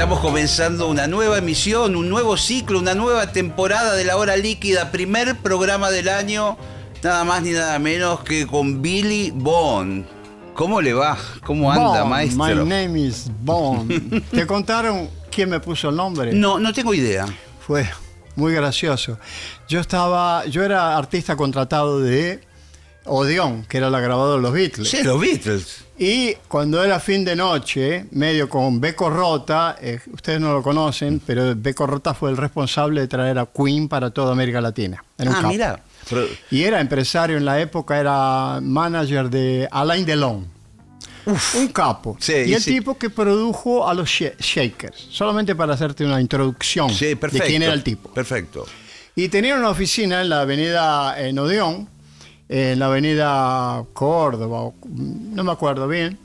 Estamos comenzando una nueva emisión, un nuevo ciclo, una nueva temporada de la hora líquida, primer programa del año, nada más ni nada menos que con Billy Bond. ¿Cómo le va? ¿Cómo anda, maestro? My name is Bond. ¿Te contaron quién me puso el nombre? No, no tengo idea. Fue muy gracioso. Yo estaba, yo era artista contratado de Odeon, que era la grabadora de los Beatles. Sí, los Beatles. Y cuando era fin de noche, medio con Beco Rota, eh, ustedes no lo conocen, pero Beco Rota fue el responsable de traer a Queen para toda América Latina. Era un Ah, capo. mira. Pero- Y era empresario en la época, era manager de Alain Delon. un capo. Sí, y el sí. tipo que produjo a los Sh- Shakers. Solamente para hacerte una introducción Sí, perfecto. de quién era el tipo. Perfecto. Y tenía una oficina en la avenida en Odeón, en la avenida Córdoba, o- no me acuerdo bien.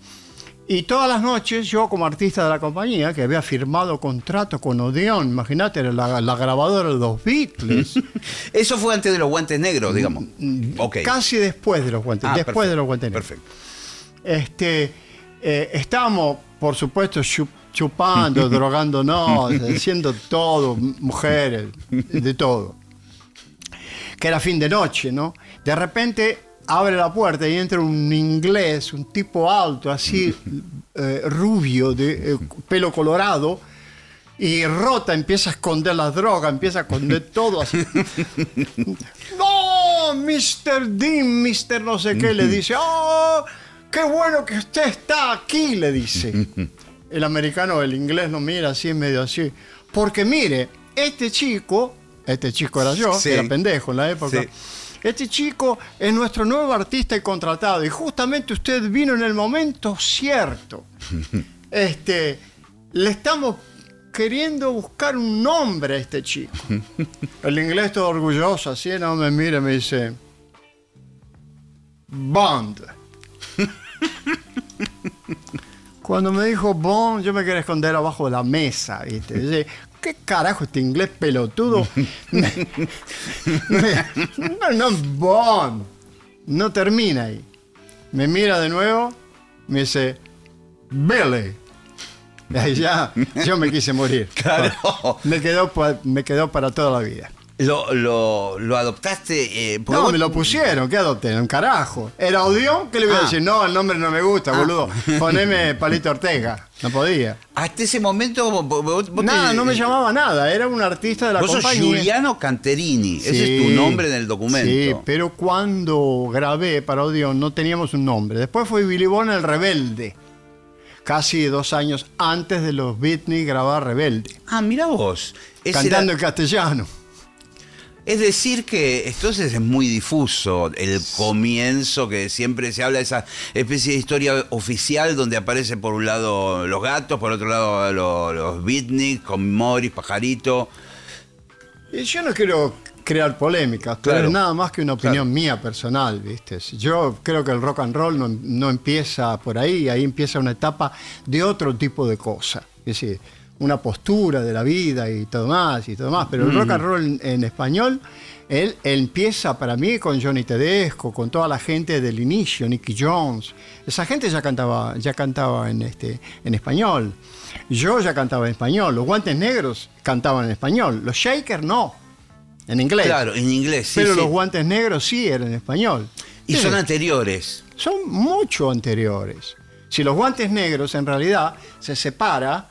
Y todas las noches yo como artista de la compañía, que había firmado contrato con Odeón, imagínate, era la, la grabadora de los Beatles, Eso fue antes de los guantes negros, digamos. Ok. Mm, casi después de los guantes, Ah, después perfecto, de los guantes negros. Perfecto. Este, eh, estábamos, por supuesto, chu- chupando, drogándonos, haciendo todo, mujeres, de todo. Que era fin de noche, ¿no? De repente abre la puerta y entra un inglés, un tipo alto, así, eh, rubio, de eh, pelo colorado. Y Rota empieza a esconder las drogas, empieza a esconder todo así. ¡No! Mr. Dean, Mr. no sé qué, le dice. ¡Oh! ¡Qué bueno que usted está aquí! Le dice. El americano, el inglés lo mira así, medio así. Porque mire, este chico, este chico era yo, Sí. que era pendejo en la época. Sí. Este chico es nuestro nuevo artista y contratado. Y justamente usted vino en el momento cierto. Este, le estamos queriendo buscar un nombre a este chico. El inglés todo orgulloso, así, no me mira y me dice, Bond. Cuando me dijo Bond, yo me quería esconder abajo de la mesa, ¿viste? ¿Qué carajo este inglés pelotudo? Me- me- no, no. No termina ahí. Me mira de nuevo, me dice, Billy. Y ahí ya, yo me quise morir. Claro. Me quedó, me quedó para toda la vida. Lo, lo, lo adoptaste. eh, No, vos- me lo pusieron, ¿qué adopté? Un carajo. ¿Era Odeón? ¿Qué le voy a Ah. decir? No, el nombre no me gusta, boludo. Poneme Palito Ortega. No podía. Hasta ese momento. vos- Nada, te- no me llamaba nada. Era un artista de la Vos sos compañía. Juliano Canterini. Ese es tu nombre en el documento. Sí, pero cuando grabé para Odeón no teníamos un nombre. Después fue Billy Bond el Rebelde. Casi dos años antes de los Beatles grabar Rebelde. Ah, mira vos. Cantando era- en castellano. Es decir, que entonces es muy difuso el comienzo, que siempre se habla de esa especie de historia oficial donde aparece por un lado los gatos, por otro lado los, los beatniks con Morris, Pajarito. Y yo no quiero crear polémicas, pero Claro. es nada más que una opinión Claro. mía personal, ¿viste? Yo creo que el rock and roll no, no empieza por ahí, ahí empieza una etapa de otro tipo de cosa. Es decir, una postura de la vida y todo más y todo más. Pero el rock and roll en, en español, él, él empieza para mí con Johnny Tedesco, con toda la gente del inicio, Nicky Jones. Esa gente ya cantaba, ya cantaba en, este, en español. Yo ya cantaba en español. Los guantes negros cantaban en español. Los Shakers no. En inglés. Claro, en inglés, sí. Pero sí. los guantes negros sí eran en español. Y son anteriores. son mucho anteriores. Si los guantes negros en realidad se separa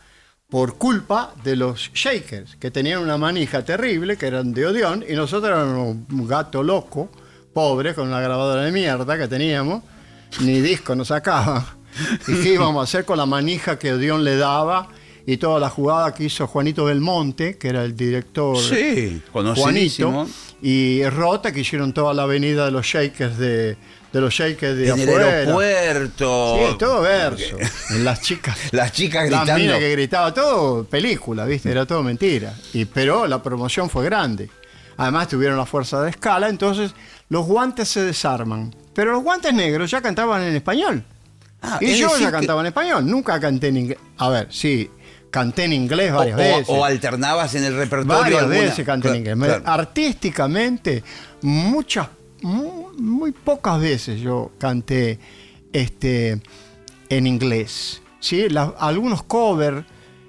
por culpa de los Shakers, que tenían una manija terrible, que eran de Odeón, y nosotros éramos un gato loco, pobre, con una grabadora de mierda que teníamos, ni disco nos sacaba. ¿Y qué íbamos a hacer con la manija que Odeón le daba y toda la jugada que hizo Juanito Belmonte, que era el director Sí, Juanito, y Rota, que hicieron toda la avenida de los Shakers de, de los Shakers de En el aeropuerto. Sí, todo verso. Las chicas. Las chicas Las gritando. minas que gritaba, todo película, ¿viste? Era todo mentira. Y, pero la promoción fue grande. Además tuvieron la fuerza de escala, entonces los guantes se desarman. Pero los guantes negros ya cantaban en español. Ah, y yo ya que- cantaba en español, nunca canté en inglés. A ver, sí, canté en inglés varias o- veces. o alternabas en el repertorio. Varias alguna- veces canté en inglés. Claro. Artísticamente, muchas, muy, muy pocas veces yo canté este, en inglés. ¿sí? La- algunos covers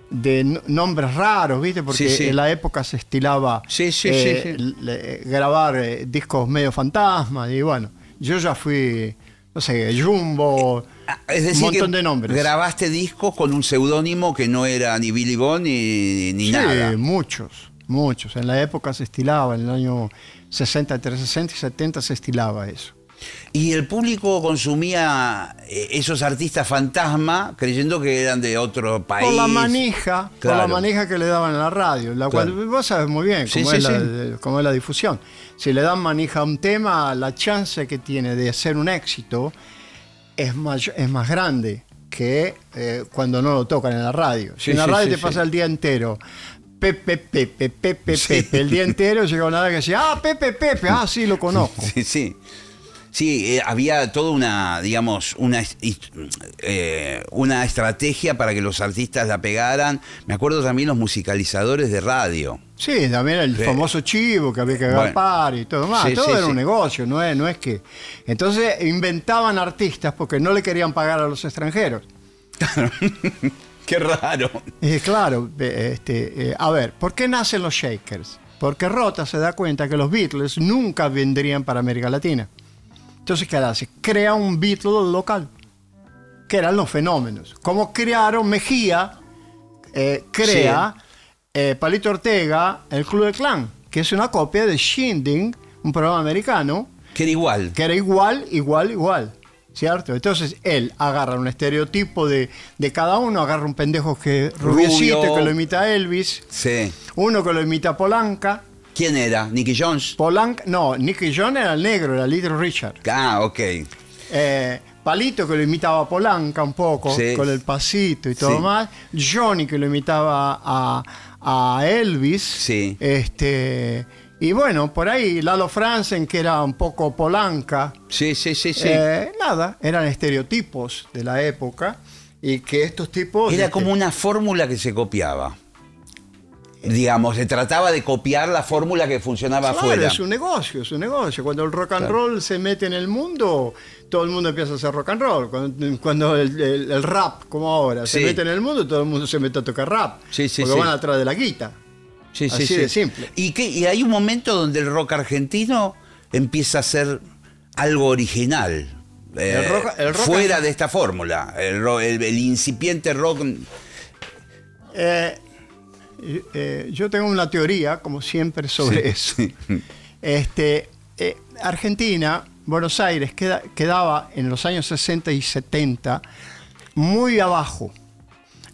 de nombres raros, ¿viste? Porque Sí, sí. en la época se estilaba Sí, eh, le- grabar eh, discos medio fantasmas. Y bueno, yo ya fui, no sé, Jumbo, Ah, Es decir, un montón que de nombres. grabaste discos con un seudónimo que no era ni Billy Bond ni, ni Sí, nada. muchos, muchos. En la época se estilaba, en el año 60, entre 60 y 70 se estilaba eso. Y el público consumía eh, esos artistas fantasma creyendo que eran de otro país. Por la manija, por la Claro. manija que le daban en la radio, la Claro. cual vos sabes muy bien cómo, sí, es la, sí. cómo es la difusión. Si le dan manija a un tema, la chance que tiene de ser un éxito es más, es más grande que eh, cuando no lo tocan en la radio. Si en la radio te pasa el día entero. Pepe, Pepe, Pepe, Sí. Pepe. El día entero llega una que decía, ah, Pepe, Pepe, ah, sí, lo conozco. Sí, sí. Sí, eh, había toda una, digamos, una, eh, una estrategia para que los artistas la pegaran. Me acuerdo también los musicalizadores de radio. Sí, también el Sí. famoso chivo que había que Bueno. agarpar y todo más. Sí, todo sí, era un negocio, no es, no es que. Entonces inventaban artistas porque no le querían pagar a los extranjeros. Qué raro. Y claro, eh, este, eh, a ver, ¿por qué nacen los Shakers? Porque Rota se da cuenta que los Beatles nunca vendrían para América Latina. Entonces, ¿qué hace? Crea un Beatle local, que eran los fenómenos. Como crearon Mejía, eh, crea eh, Palito Ortega, el Club del Clan, que es una copia de Shindig, un programa americano, Que era igual. que era igual, igual, igual. ¿Cierto? Entonces él agarra un estereotipo de, de cada uno, agarra un pendejo que rubiecito Rubio. que lo imita a Elvis, Sí. uno que lo imita a Polanca. ¿Quién era? ¿Nicky Jones? Polanca, no, Nicky John era el negro, era Little Richard. Ah, ok. Eh, Palito que lo imitaba a Polanca un poco, Sí. con el pasito y todo Sí. más. Johnny que lo imitaba a, a Elvis. Sí. Este, y bueno, por ahí Lalo Franzen que era un poco Polanca. Sí, sí, sí, sí. Eh, nada, eran estereotipos de la época y que estos tipos... Era este, como una fórmula que se copiaba. Digamos, se trataba de copiar la fórmula que funcionaba Claro, afuera. es un negocio, es un negocio. Cuando el rock and Claro. roll se mete en el mundo, todo el mundo empieza a hacer rock and roll. Cuando, cuando el, el- el rap, como ahora, se mete en el mundo, todo el mundo se mete a tocar rap. Sí, sí, porque van atrás de la guita. Sí, sí, Así sí. de simple. ¿Y, qué- y hay un momento donde el rock argentino empieza a ser algo original. eh, El rock- el rock fuera de esta fórmula. El, incipiente rock. Eh, eh, yo tengo una teoría, como siempre, sobre eso. Este, eh, Argentina, Buenos Aires, queda- quedaba en los años 60 y 70 muy abajo.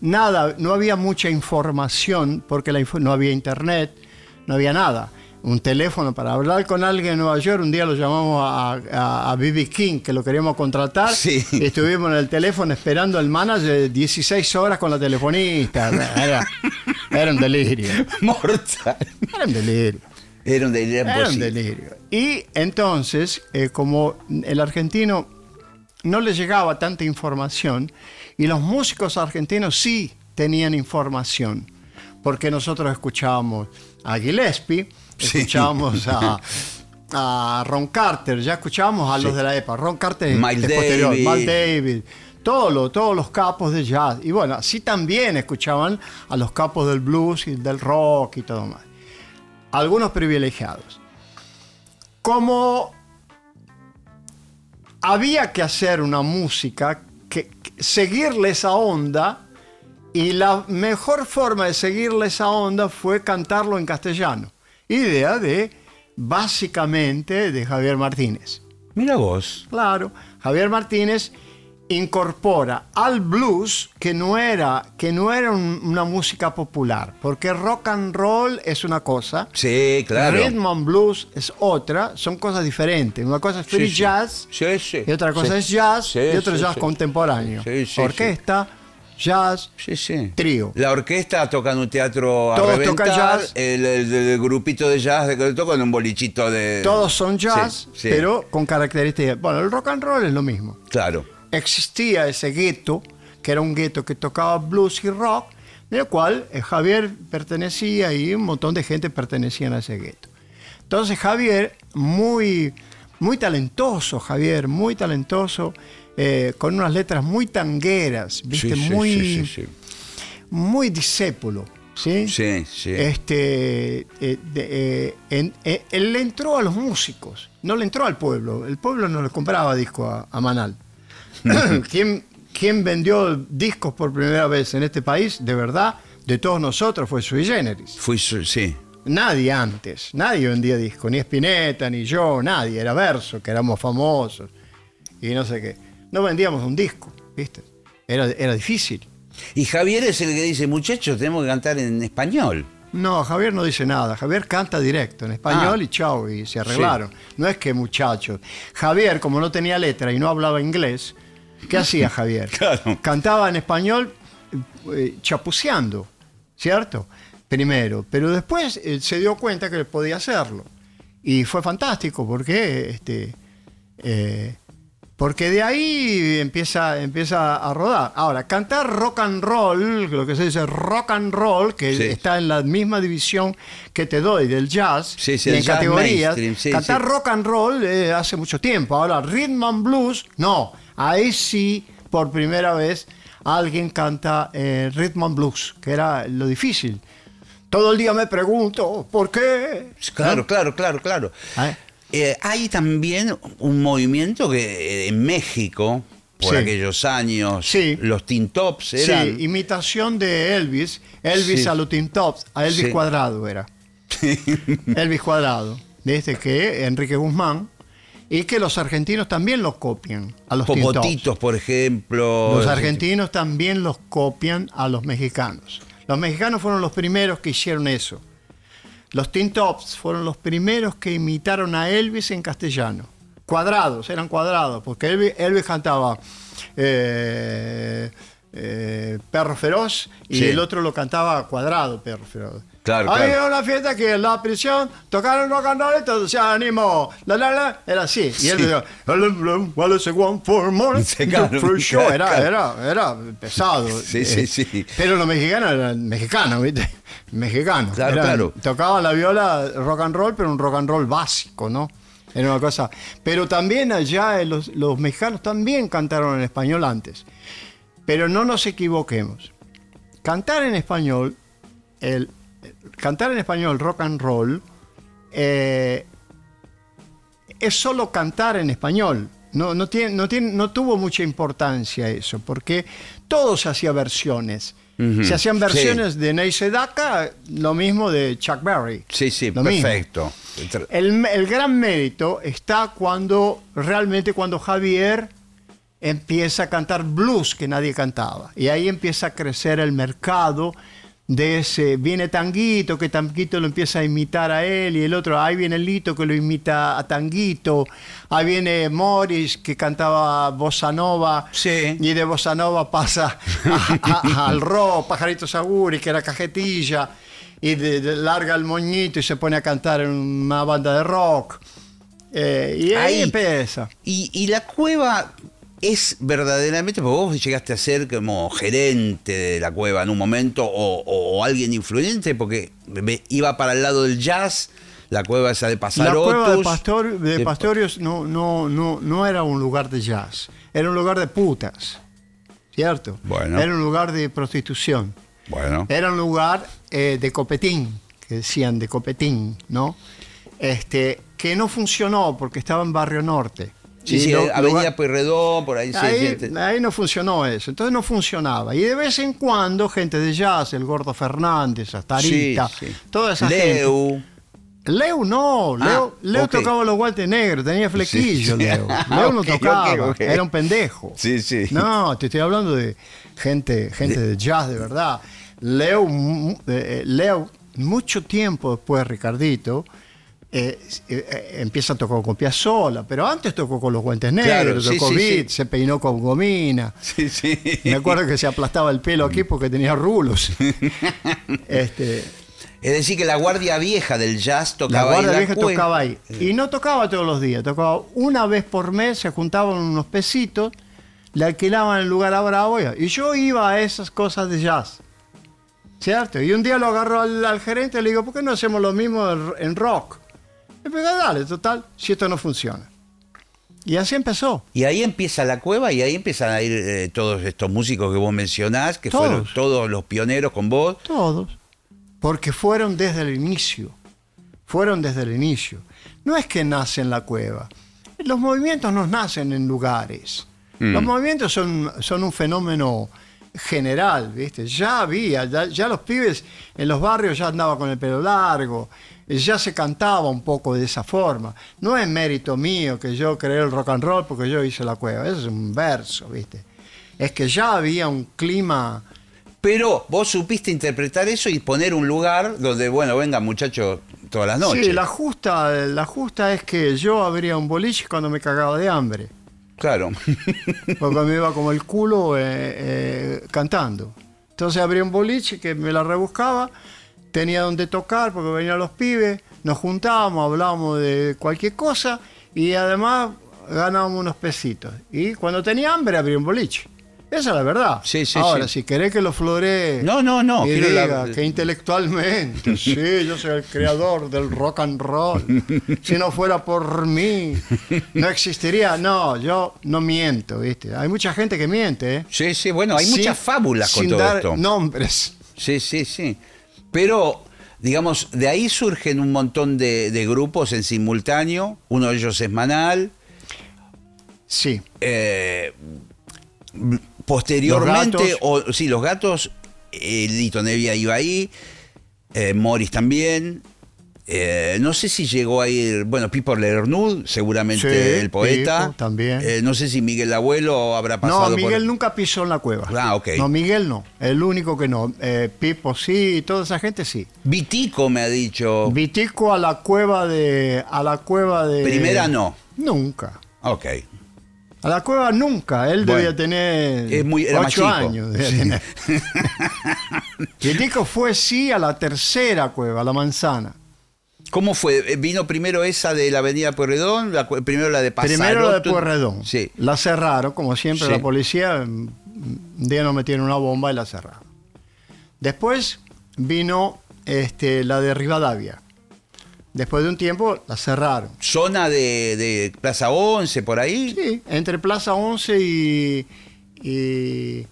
Nada, no había mucha información porque la no había internet, no había nada. Un teléfono para hablar con alguien en Nueva York, un día lo llamamos a, a, a B.B. King, que lo queríamos contratar. Sí. Y estuvimos en el teléfono esperando al manager 16 horas con la telefonista. Era, era un delirio. Mortal. Era un delirio. Era un delirio Era un delirio. Y entonces, eh, como el argentino no le llegaba tanta información, y los músicos argentinos sí tenían información, porque nosotros escuchábamos a Gillespie, Sí. escuchábamos a, a Ron Carter, ya escuchábamos a los Sí. de la época. Ron Carter posterior, Davis, todos los, todos los capos de jazz. Y bueno, así también escuchaban a los capos del blues y del rock y todo más algunos privilegiados. Como había que hacer una música, que, que- seguirle esa onda, y la mejor forma de seguirle esa onda fue cantarlo en castellano. Idea de, básicamente, de Javier Martínez. Mira vos. Claro, Javier Martínez incorpora al blues que no era, que no era un- una música popular, porque rock and roll es una cosa, Sí, claro. rhythm and blues es otra, son cosas diferentes. Una cosa es free Sí, jazz Sí, sí. y otra cosa es jazz y otra sí, jazz contemporáneo. Orquesta, jazz, Sí, sí. Trío. La orquesta toca en un teatro a Todos reventar, tocan jazz. El, el- el grupito de jazz de- toca en un bolichito de... todos son jazz, Sí, sí. pero con características. Bueno, el rock and roll es lo mismo. Claro. Existía ese gueto, que era un gueto que tocaba blues y rock, del cual eh, Javier pertenecía y un montón de gente pertenecían a ese gueto. Entonces Javier, muy, muy talentoso, Javier, muy talentoso, eh, con unas letras muy tangueras, ¿viste? Sí, sí, muy, sí, muy discípulo. ¿sí? Sí, sí. Este, eh, de- eh, en- eh, él le entró a los músicos, no le entró al pueblo. El pueblo no le compraba disco a, a Manal. ¿Quién, quién vendió discos por primera vez en este país, de verdad, de todos nosotros, fue Sui Generis. Fui, su- sí. Nadie antes, nadie vendía disco, ni Spinetta, ni yo, nadie. Era Verso, que éramos famosos, y no sé qué. No vendíamos un disco, ¿viste? Era, era difícil. Y Javier es el que dice, muchachos, tenemos que cantar en español. No, Javier no dice nada. Javier canta directo en español Ah. y chao, y se arreglaron. No es que muchachos. Javier, como no tenía letra y no hablaba inglés, ¿qué hacía Javier? Claro. Cantaba en español eh, chapuceando, ¿cierto? Primero, pero después eh, se dio cuenta que podía hacerlo. Y fue fantástico porque este, eh, porque de ahí empieza, empieza a rodar. Ahora, cantar rock and roll, lo que se dice rock and roll, que Sí. está en la misma división que te doy del jazz, Sí, sí, en jazz categorías, cantar rock and roll eh, hace mucho tiempo. Ahora, rhythm and blues, no. Ahí sí, por primera vez, alguien canta eh, rhythm and blues, que era lo difícil. Todo el día me pregunto, ¿por qué? Claro, ¿No? claro, claro, claro. ¿Eh? Eh, hay también un movimiento que eh, en México, por Sí. aquellos años, Sí. los Teen Tops eran... Sí, imitación de Elvis. Elvis Sí. a los Teen Tops, a Elvis. Cuadrado era. Elvis Cuadrado. Desde que Enrique Guzmán. Y que los argentinos también los copian a los. Popotitos, por ejemplo. Los argentinos también los copian a los mexicanos. Los mexicanos fueron los primeros que hicieron eso. Los Teen Tops fueron los primeros que imitaron a Elvis en castellano. Cuadrados, eran cuadrados, porque Elvis, Elvis cantaba eh, eh, Perro Feroz y Sí. el otro lo cantaba cuadrado, Perro Feroz. Claro, Había claro. una fiesta que en la prisión tocaron rock and roll y todo se animó. La, la, la, era así. Y él decía, "Well, it's a one for more". Sí, claro, For sure. Era, era, era pesado. Sí, sí, sí. Pero los mexicanos eran mexicanos, ¿viste? Mexicanos. Claro, Eran- claro. Tocaban la viola rock and roll, pero un rock and roll básico, ¿no? Era una cosa. Pero también allá eh, los, los mexicanos también cantaron en español antes. Pero no nos equivoquemos. Cantar en español, el, cantar en español rock and roll, eh, es solo cantar en español. No, no, tiene, no, tiene, no tuvo mucha importancia eso, porque todo se hacía versiones. Se hacían sí. versiones de Ney Sedaka, lo mismo de Chuck Berry. Sí, sí, Lo perfecto. El, el gran mérito está cuando, realmente cuando Javier empieza a cantar blues que nadie cantaba. Y ahí empieza a crecer el mercado de ese, viene Tanguito, que Tanguito lo empieza a imitar a él, y el otro, ahí viene Lito que lo imita a Tanguito, ahí viene Morris que cantaba Bossa Nova, Sí. y de Bossa Nova pasa a- a- al rock, Pajarito Saguri, que era cajetilla, y de- de- larga el moñito y se pone a cantar en una banda de rock. Eh, y ahí, Ahí. empieza. Y, y la cueva es verdaderamente, porque vos llegaste a ser como gerente de la cueva en un momento o, o alguien influyente, porque me- iba para el lado del jazz, la cueva esa de La Pasarotus. cueva de, Pastor, de de- Pastorius no, no, no, no era un lugar de jazz, era un lugar de putas, ¿cierto? Bueno. Era un lugar de prostitución, Bueno, era un lugar eh, de copetín, que decían de copetín, ¿no? Este, que no funcionó porque estaba en Barrio Norte. Sí, sí, lo- Avenida lugar- Pueyrredón, por ahí, sí, Ahí, sí, te- ahí no funcionó eso, entonces no funcionaba. Y de vez en cuando gente de jazz, el Gordo Fernández, Astarita, toda esa Leu. gente. Leo no, Leo, Ah, Leo tocaba los guantes negros, tenía flequillo, sí. Leo. Ah, Leo no tocaba, era un pendejo. Sí, sí. No, te estoy hablando de gente, gente de jazz de verdad. Leo, eh, eh, Leo mucho tiempo después, Ricardito, eh, eh, eh, empieza a tocar con Piazzolla, pero antes tocó con los guantes negros, tocó sí, beat, sí. se peinó con gomina. Sí. Me acuerdo que se aplastaba el pelo aquí porque tenía rulos. este, Es decir, que la guardia vieja del jazz la tocaba ahí. guardia en vieja tocaba ahí. Y no tocaba todos los días, tocaba una vez por mes, se juntaban unos pesitos, le alquilaban el lugar a Bravo y yo iba a esas cosas de jazz. ¿Cierto? Y un día lo agarró al, al gerente y le digo, ¿por qué no hacemos lo mismo en rock? Me dijo, dale, total, si esto no funciona. Y así empezó. Y ahí empieza la cueva y ahí empiezan a ir eh, todos estos músicos que vos mencionás, que Todos. fueron todos los pioneros con vos. Todos. Porque fueron desde el inicio. Fueron desde el inicio. No es que nace en la cueva. Los movimientos no nacen en lugares. Mm. Los movimientos son, son un fenómeno general, ¿viste? Ya había, ya, ya los pibes en los barrios ya andaban con el pelo largo, ya se cantaba un poco de esa forma. No es mérito mío que yo creé el rock and roll porque yo hice la cueva, eso es un verso, ¿viste? Es que ya había un clima Pero vos supiste interpretar eso y poner un lugar donde, bueno, vengan muchachos todas las noches. Sí, la justa, la justa es que yo abría un boliche cuando me cagaba de hambre. Claro. Porque me iba como el culo eh, eh, cantando. Entonces abría un boliche que me la rebuscaba, tenía donde tocar porque venían los pibes, nos juntábamos, hablábamos de cualquier cosa y además ganábamos unos pesitos. Y cuando tenía hambre abría un boliche. Esa es la verdad. Sí, sí, Ahora, sí. si querés que lo floree No, no, no, y quiero la- diga que intelectualmente, sí, yo soy el creador del rock and roll. Si no fuera por mí, no existiría. No, yo no miento, ¿viste? Hay mucha gente que miente, ¿eh? Sí, sí, bueno, hay Sin- muchas fábulas con sin todo dar esto. nombres. Sí, sí, sí. Pero, digamos, de ahí surgen un montón de, de grupos en simultáneo. Uno de ellos es Manal. Sí. Eh, posteriormente, Los o sí, los gatos, eh, Lito Nevia iba ahí, eh, Morris también. Eh, no sé si llegó a ir, bueno, Pipo Lernud, seguramente Sí, el poeta. Pipo también. Eh, no sé si Miguel Abuelo habrá pasado No, Miguel por... nunca pisó en la cueva. Ah, ok. No, Miguel no. El único que no. Eh, Pipo sí, toda esa gente sí. Vitico me ha dicho. Vitico a la cueva de. A la cueva de. Primera no. Nunca. Ok. A la cueva nunca. Él Bueno, debía tener es muy- era ocho años. debía Sí. tener. Vitico fue sí a la tercera cueva, a la manzana. ¿Cómo fue? Eh, ¿Vino primero esa de la Avenida Pueyrredón? La primero la de Pasaroto? Primero la de Pueyrredón. Sí. La cerraron, como siempre Sí. la policía. Un día nos metieron una bomba y la cerraron. Después vino este, la de Rivadavia. Después de un tiempo la cerraron. ¿Zona de, de Plaza 11 por ahí? Sí, entre Plaza 11 y, y-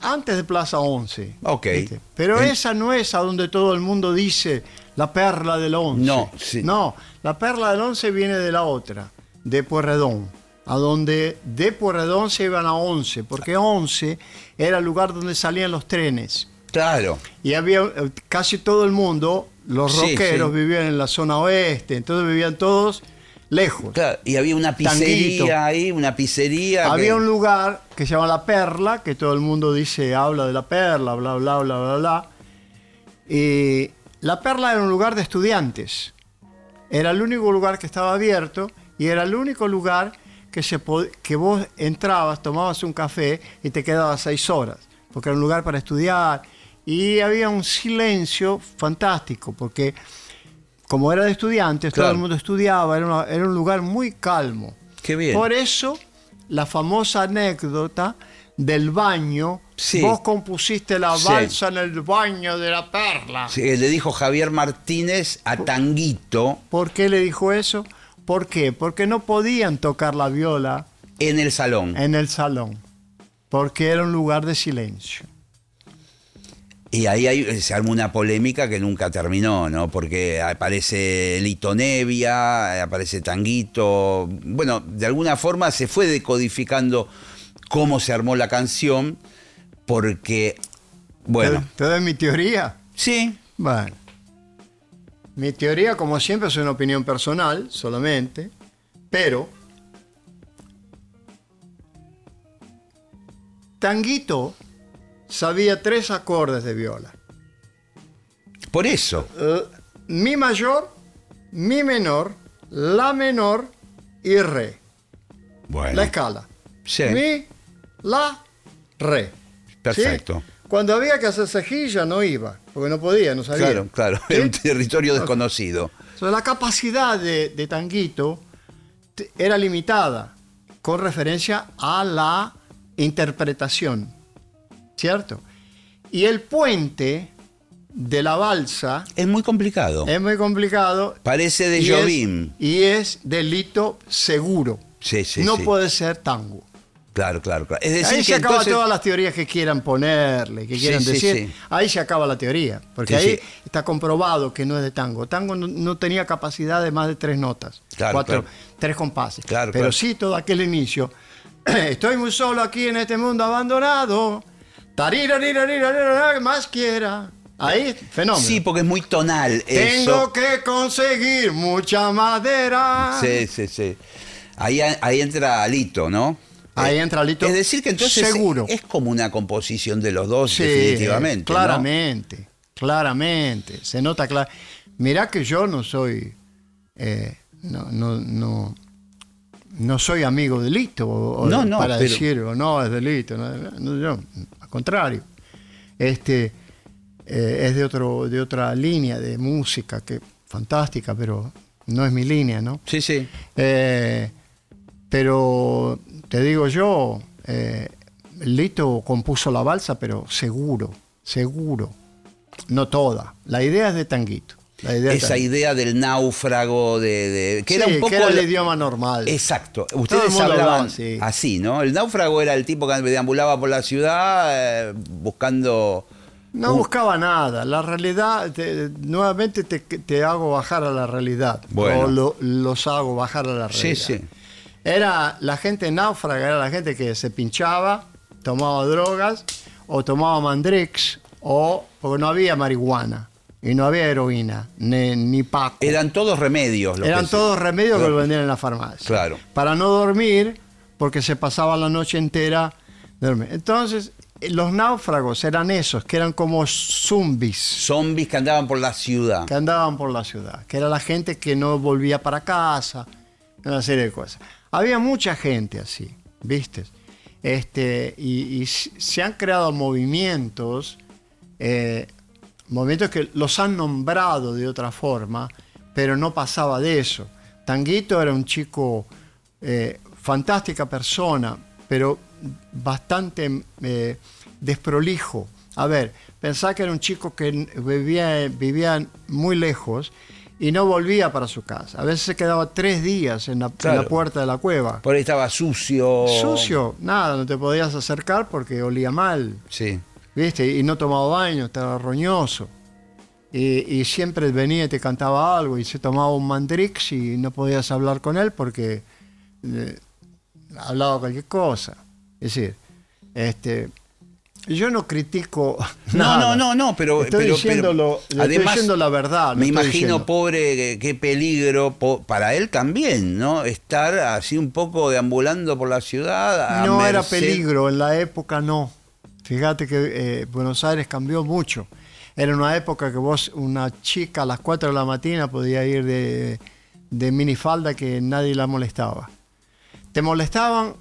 antes de Plaza 11. Ok. ¿viste? Pero En- esa no es a donde todo el mundo dice la perla del 11. No, sí. No, la perla del 11 viene de la otra, de Puerredón. A donde de Puerredón se iban a 11, porque 11 era el lugar donde salían los trenes. Claro. Y había casi todo el mundo, los Sí, rockeros sí. vivían en la zona oeste, entonces vivían todos lejos. Claro, y había una pizzería Tanguito. ahí, una pizzería. Había que- un lugar que se llama La Perla, que todo el mundo dice, habla de La Perla, bla, bla, bla, bla, bla. Y La Perla era un lugar de estudiantes. Era el único lugar que estaba abierto y era el único lugar que, se que vos entrabas, tomabas un café y te quedabas seis horas, porque era un lugar para estudiar. Y había un silencio fantástico, porque como era de estudiantes, todo Claro. el mundo estudiaba, era, una- era un lugar muy calmo. Qué bien. Por eso, la famosa anécdota del baño. Sí. Vos compusiste la Sí. balsa en el baño de la perla. Sí, le dijo Javier Martínez a Tanguito ¿Por qué le dijo eso? ¿Por qué? Porque no podían tocar la viola en el salón. en el salón. Porque era un lugar de silencio. Y ahí hay- se arma una polémica que nunca terminó, ¿no? Porque aparece Lito Nevia, aparece Tanguito. Bueno, de alguna forma se fue decodificando cómo se armó la canción, porque, bueno, ¿Te, te doy mi teoría? sí, Bueno. Mi teoría, como siempre, es una opinión personal solamente, pero Tanguito sabía tres acordes de viola. Por eso. Eh, mi mayor, mi menor, la menor y re. Bueno. La escala. Sí. Mi, la, re. Perfecto. ¿Sí? Cuando había que hacer cejilla no iba, porque no podía, no sabía. Claro, claro. ¿Sí? Era un territorio desconocido. La capacidad de, de Tanguito era limitada con referencia a la interpretación, ¿cierto? Y el puente de la balsa Es muy complicado. es muy complicado. Parece de y es- y es delito seguro. Sí, sí, no sí. puede ser tango. Claro, claro, claro. Es decir, Ahí que se entonces- todas las teorías que quieran ponerle, que quieran sí, decir. sí. Ahí se acaba la teoría. Porque ahí está comprobado que no es de tango. Tango no, no tenía capacidad de más de tres notas. Claro, cuatro, claro. tres compases. Claro, Pero sí todo aquel inicio. Estoy muy solo aquí en este mundo abandonado. ¿Qué más quiera. Ahí, fenómeno. Sí, porque es muy tonal Tengo eso. que conseguir mucha madera. Sí, sí, sí. Ahí, ahí entra Alito, ¿no? Ahí Eh, entra Alito, Es decir, que entonces seguro. es como una composición de los dos, Sí, definitivamente. ¿no? Claramente, claramente. Se nota claro. Mirá que yo no soy. eh, no, no, no, no soy amigo de Lito. o- No, no, Para pero- decir, o no, es de Lito. No, no, yo, al contrario. Este. eh, es de, otro, de otra línea de música que fantástica, pero no es mi línea, ¿no? Sí, sí. Eh, pero te digo yo, eh, Lito compuso la balsa, pero seguro, seguro. No toda. La idea es de Tanguito. Idea es Esa idea del náufrago, de, de- que era Sí, un poco. que era el idioma normal. Exacto. Ustedes hablaban hablaba así. así, ¿no? El náufrago era el tipo que deambulaba por la ciudad eh, buscando. No un- buscaba nada. La realidad, te- nuevamente te, te hago bajar a la realidad. Bueno. O lo- los hago bajar a la Sí, realidad. sí. Era la gente náufraga, era la gente que se pinchaba, tomaba drogas, o tomaba mandrix, o porque no había marihuana, y no había heroína, ni, ni paco. Eran todos remedios. los Eran que todos remedios que lo vendían en la farmacia. Claro. Para no dormir, porque se pasaba la noche entera dormir. Entonces, los náufragos eran esos, que eran como zombies Zombies que andaban por la ciudad. que andaban por la ciudad, que era la gente que no volvía para casa, una serie de cosas. Había mucha gente así, ¿viste? Este, y, se han creado movimientos, eh, movimientos que los han nombrado de otra forma, pero no pasaba de eso. Tanguito era un chico, eh, fantástica persona, pero bastante eh, desprolijo. A ver, pensá que era un chico que vivía, vivía muy lejos y no volvía para su casa. A veces se quedaba tres días en la, en la puerta de la cueva. Por ahí estaba sucio. Sucio, nada, no te podías acercar porque olía mal, Sí. ¿Viste? Y no tomaba baño, estaba roñoso. Y, y siempre venía y te cantaba algo y se tomaba un mandrix y no podías hablar con él porque eh, hablaba cualquier cosa. Es decir, este, yo no critico. No, nada. no, no, no, pero. Estoy pero- diciendo, pero- lo- estoy diciendo la verdad. Me imagino, diciendo- pobre, qué peligro po- para él también, ¿no? Estar así un poco deambulando por la ciudad. a No era peligro, en la época no. Fíjate que eh, Buenos Aires cambió mucho. Era una época que vos, una chica a las 4 de la mañana podía ir de, de minifalda que nadie la molestaba. Te molestaban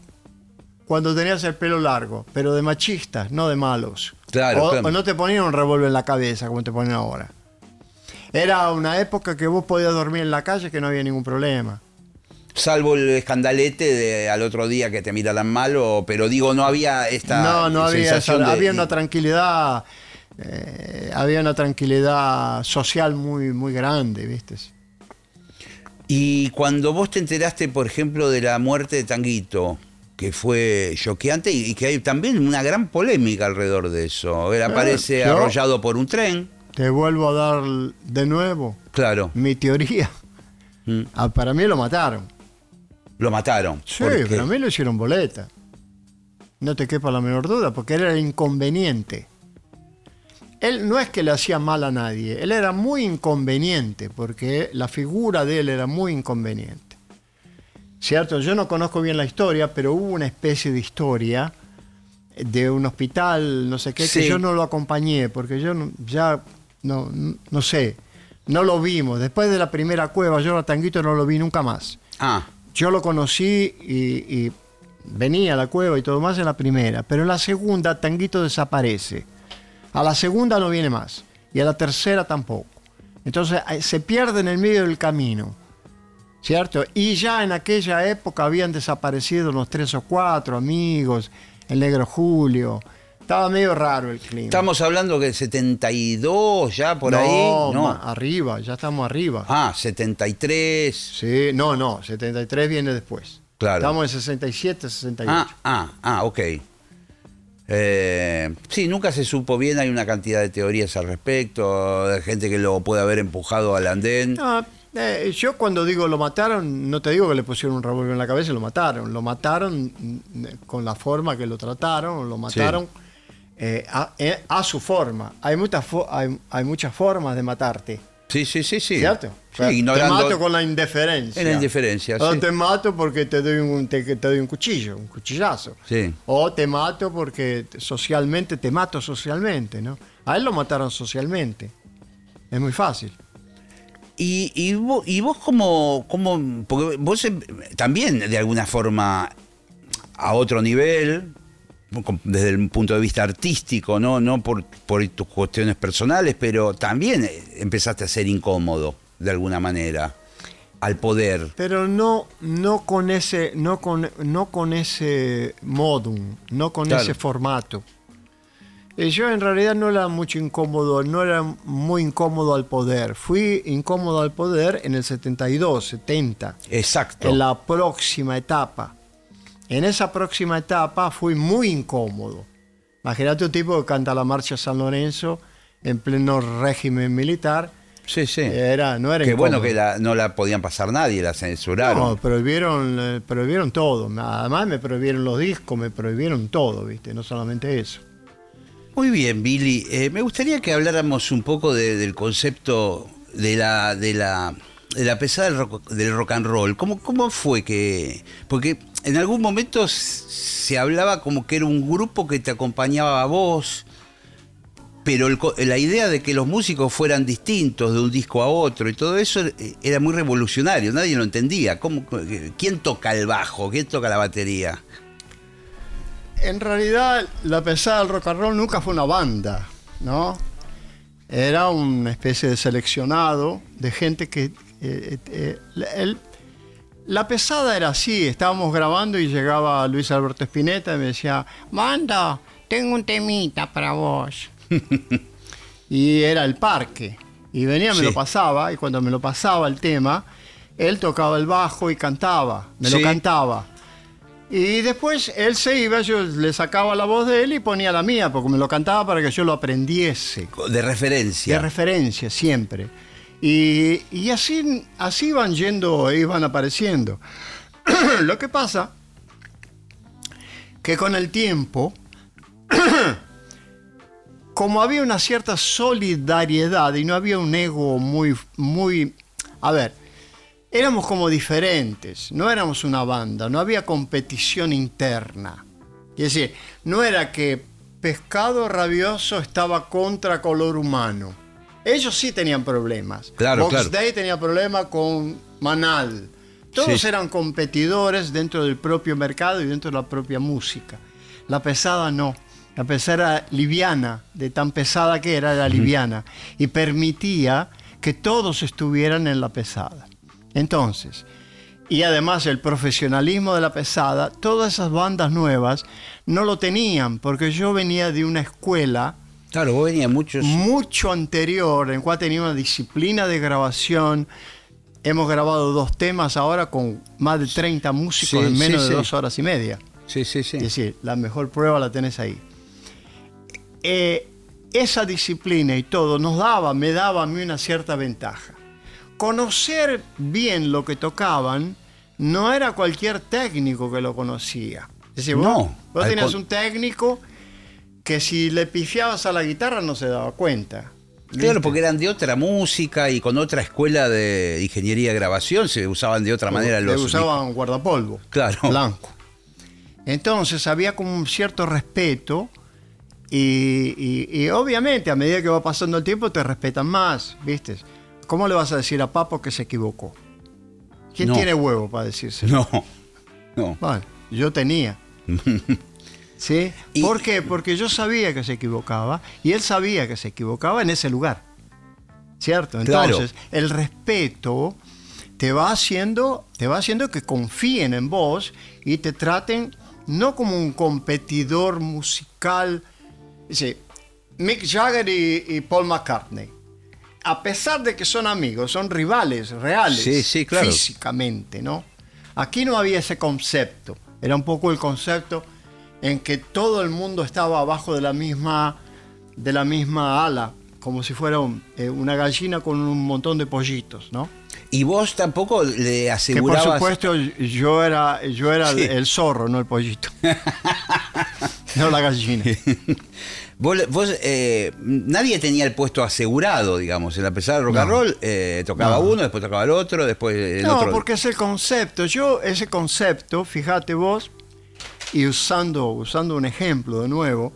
cuando tenías el pelo largo, pero de machistas, no de malos. Claro, o, claro. o no te ponían un revólver en la cabeza como te ponen ahora. Era una época que vos podías dormir en la calle que no había ningún problema. Salvo el escandalete de al otro día que te miraran mal, o- pero digo, no había esta. No, no había, esa- de- había una tranquilidad, eh, había una tranquilidad social muy, muy grande, ¿viste? Y cuando vos te enteraste, por ejemplo, de la muerte de Tanguito, que fue choqueante y que hay también una gran polémica alrededor de eso. Él aparece yo- arrollado por un tren, Te vuelvo a dar de nuevo claro, mi teoría. Mm. Ah, para mí lo mataron. Lo mataron. Sí, porque- para mí lo hicieron boleta. No te quepa la menor duda, porque era inconveniente. él no es que le hacía mal a nadie, él era muy inconveniente, porque la figura de él era muy inconveniente. ¿Cierto? Yo no conozco bien la historia, pero hubo una especie de historia de un hospital, no sé qué, Sí. que yo no lo acompañé, porque yo no- ya no, no sé, no lo vimos. Después de la primera cueva, yo a Tanguito no lo vi nunca más. Ah, Yo lo conocí y, venía a la cueva y todo más en la primera, pero en la segunda Tanguito desaparece. A la segunda no viene más y a la tercera tampoco. Entonces eh, se pierde en el medio del camino, ¿cierto? Y ya en aquella época habían desaparecido unos tres o cuatro amigos, el negro Julio. Estaba medio raro el clima. estamos hablando que 72 ya por no, ahí. No. arriba, ya estamos arriba. Ah, 73. Sí, no, no, 73 viene después. Claro. Estamos en 67, 68. Ah, ah, ah, ok. Eh, sí, nunca se supo bien, hay una cantidad de teorías al respecto, de gente que lo puede haber empujado al andén. No, eh, yo cuando digo lo mataron, no te digo que le pusieron un revólver en la cabeza y lo mataron. Lo mataron mm, con la forma que lo trataron, lo mataron eh, a, eh, a su forma. Hay muchas, fo- hay, hay muchas formas de matarte, Sí, sí, sí, sí. ¿cierto? Sí, O sea, te mato con la indiferencia. En la indiferencia, O sí. te mato porque te doy, un, te, te doy un cuchillo, un cuchillazo. Sí. O te mato porque socialmente, te mato socialmente, ¿no? A él lo mataron socialmente. Es muy fácil. Y, y vos, y vos como, como, porque vos em- también de alguna forma a otro nivel, desde el punto de vista artístico, no, no por, por tus cuestiones personales, pero también eh, empezaste a ser incómodo de alguna manera al poder. Pero no, no con ese, no con, no con ese modum, no con Claro. ese formato. Eh, Yo en realidad no era mucho incómodo, no era muy incómodo al poder. Fui incómodo al poder en el 72, 70, Exacto. en la próxima etapa. En esa próxima etapa fui muy incómodo. Imagínate un tipo que canta la marcha San Lorenzo en pleno régimen militar. Sí, sí. Era, no era Qué bueno incómodo. que la- no la podían pasar nadie, la censuraron. No, prohibieron, eh, prohibieron todo. Además me prohibieron los discos, me prohibieron todo, ¿viste? No solamente eso. Muy bien, Billy. Eh, me gustaría que habláramos un poco de- del concepto de la, de la, de la pesada del rock, del rock and roll. ¿Cómo, ¿Cómo fue que.? Porque en algún momento se hablaba como que era un grupo que te acompañaba a vos, pero la idea de que los músicos fueran distintos de un disco a otro y todo eso eh, era muy revolucionario, nadie lo entendía. ¿Cómo, ¿Quién toca el bajo? ¿Quién toca la batería? En realidad, la pesada del rock and roll nunca fue una banda, ¿no? Era una especie de seleccionado de gente que... eh, eh, la pesada era así, estábamos grabando y llegaba Luis Alberto Spinetta y me decía, Manda, tengo un temita para vos. y era el parque. Y venía, me Sí. lo pasaba, y cuando me lo pasaba el tema, él tocaba el bajo y cantaba, me Sí. lo cantaba. Y después él se iba, yo le sacaba la voz de él y ponía la mía, porque me lo cantaba para que yo lo aprendiese. De referencia. De referencia, siempre. Y, así, así iban yendo, e iban apareciendo. lo que pasa que con el tiempo, como había una cierta solidariedad y no había un ego muy, muy, a ver, éramos como diferentes, no éramos una banda, no había competición interna. Es decir, no era que Pescado Rabioso estaba contra Color Humano. Ellos sí tenían problemas. Claro, Box claro. Day tenía problemas con Manal. Todos Sí. eran competidores dentro del propio mercado y dentro de la propia música. La pesada no. La pesada era liviana, de tan pesada que era, era liviana. Y permitía que todos estuvieran en la pesada. Entonces, y además el profesionalismo de la pesada, todas esas bandas nuevas no lo tenían, porque yo venía de una escuela Claro, vos venías muchos. mucho anterior, en cual tenía una disciplina de grabación. Hemos grabado dos temas ahora con más de 30 músicos Sí, en menos sí, de sí. dos horas y media. Sí, sí, sí. Es decir, la mejor prueba la tenés ahí. Eh, esa disciplina y todo nos daba, me daba a mí una cierta ventaja. Conocer bien lo que tocaban no era cualquier técnico que lo conocía. Es decir, vos, No, vos tenías con- un técnico que si le pifiabas a la guitarra no se daba cuenta. Claro, ¿viste? porque eran de otra música y con otra escuela de ingeniería de grabación se usaban de otra manera los usaban guardapolvo. Claro. Blanco. Entonces había como un cierto respeto y, y- y obviamente a medida que va pasando el tiempo te respetan más, ¿viste? ¿Cómo le vas a decir a Papo que se equivocó? ¿Quién No. tiene huevo para decirse? No, no. Bueno, yo tenía. ¿Sí? Y- ¿Por qué? Porque yo sabía que se equivocaba y él sabía que se equivocaba en ese lugar. ¿Cierto? Claro. Entonces, el respeto te va haciendo, te va haciendo que confíen en vos y te traten no como un competidor musical. Sí, Mick Jagger y, y Paul McCartney. A pesar de que son amigos, son rivales reales, Sí, sí, claro. físicamente, ¿no? Aquí no había ese concepto. Era un poco el concepto en que todo el mundo estaba abajo de la misma, de la misma ala, como si fuera un- eh, una gallina con un montón de pollitos, ¿no? Y vos tampoco le Que por asegurabas. supuesto yo era, yo era el- Sí. el zorro, no el pollito. no la gallina. Vos, vos, eh, nadie tenía el puesto asegurado, digamos. En la pesada de rock No. and roll eh, tocaba No. uno, después tocaba el otro, después el No, otro. porque es el concepto. Yo, ese concepto, fíjate vos, y usando, usando un ejemplo de nuevo,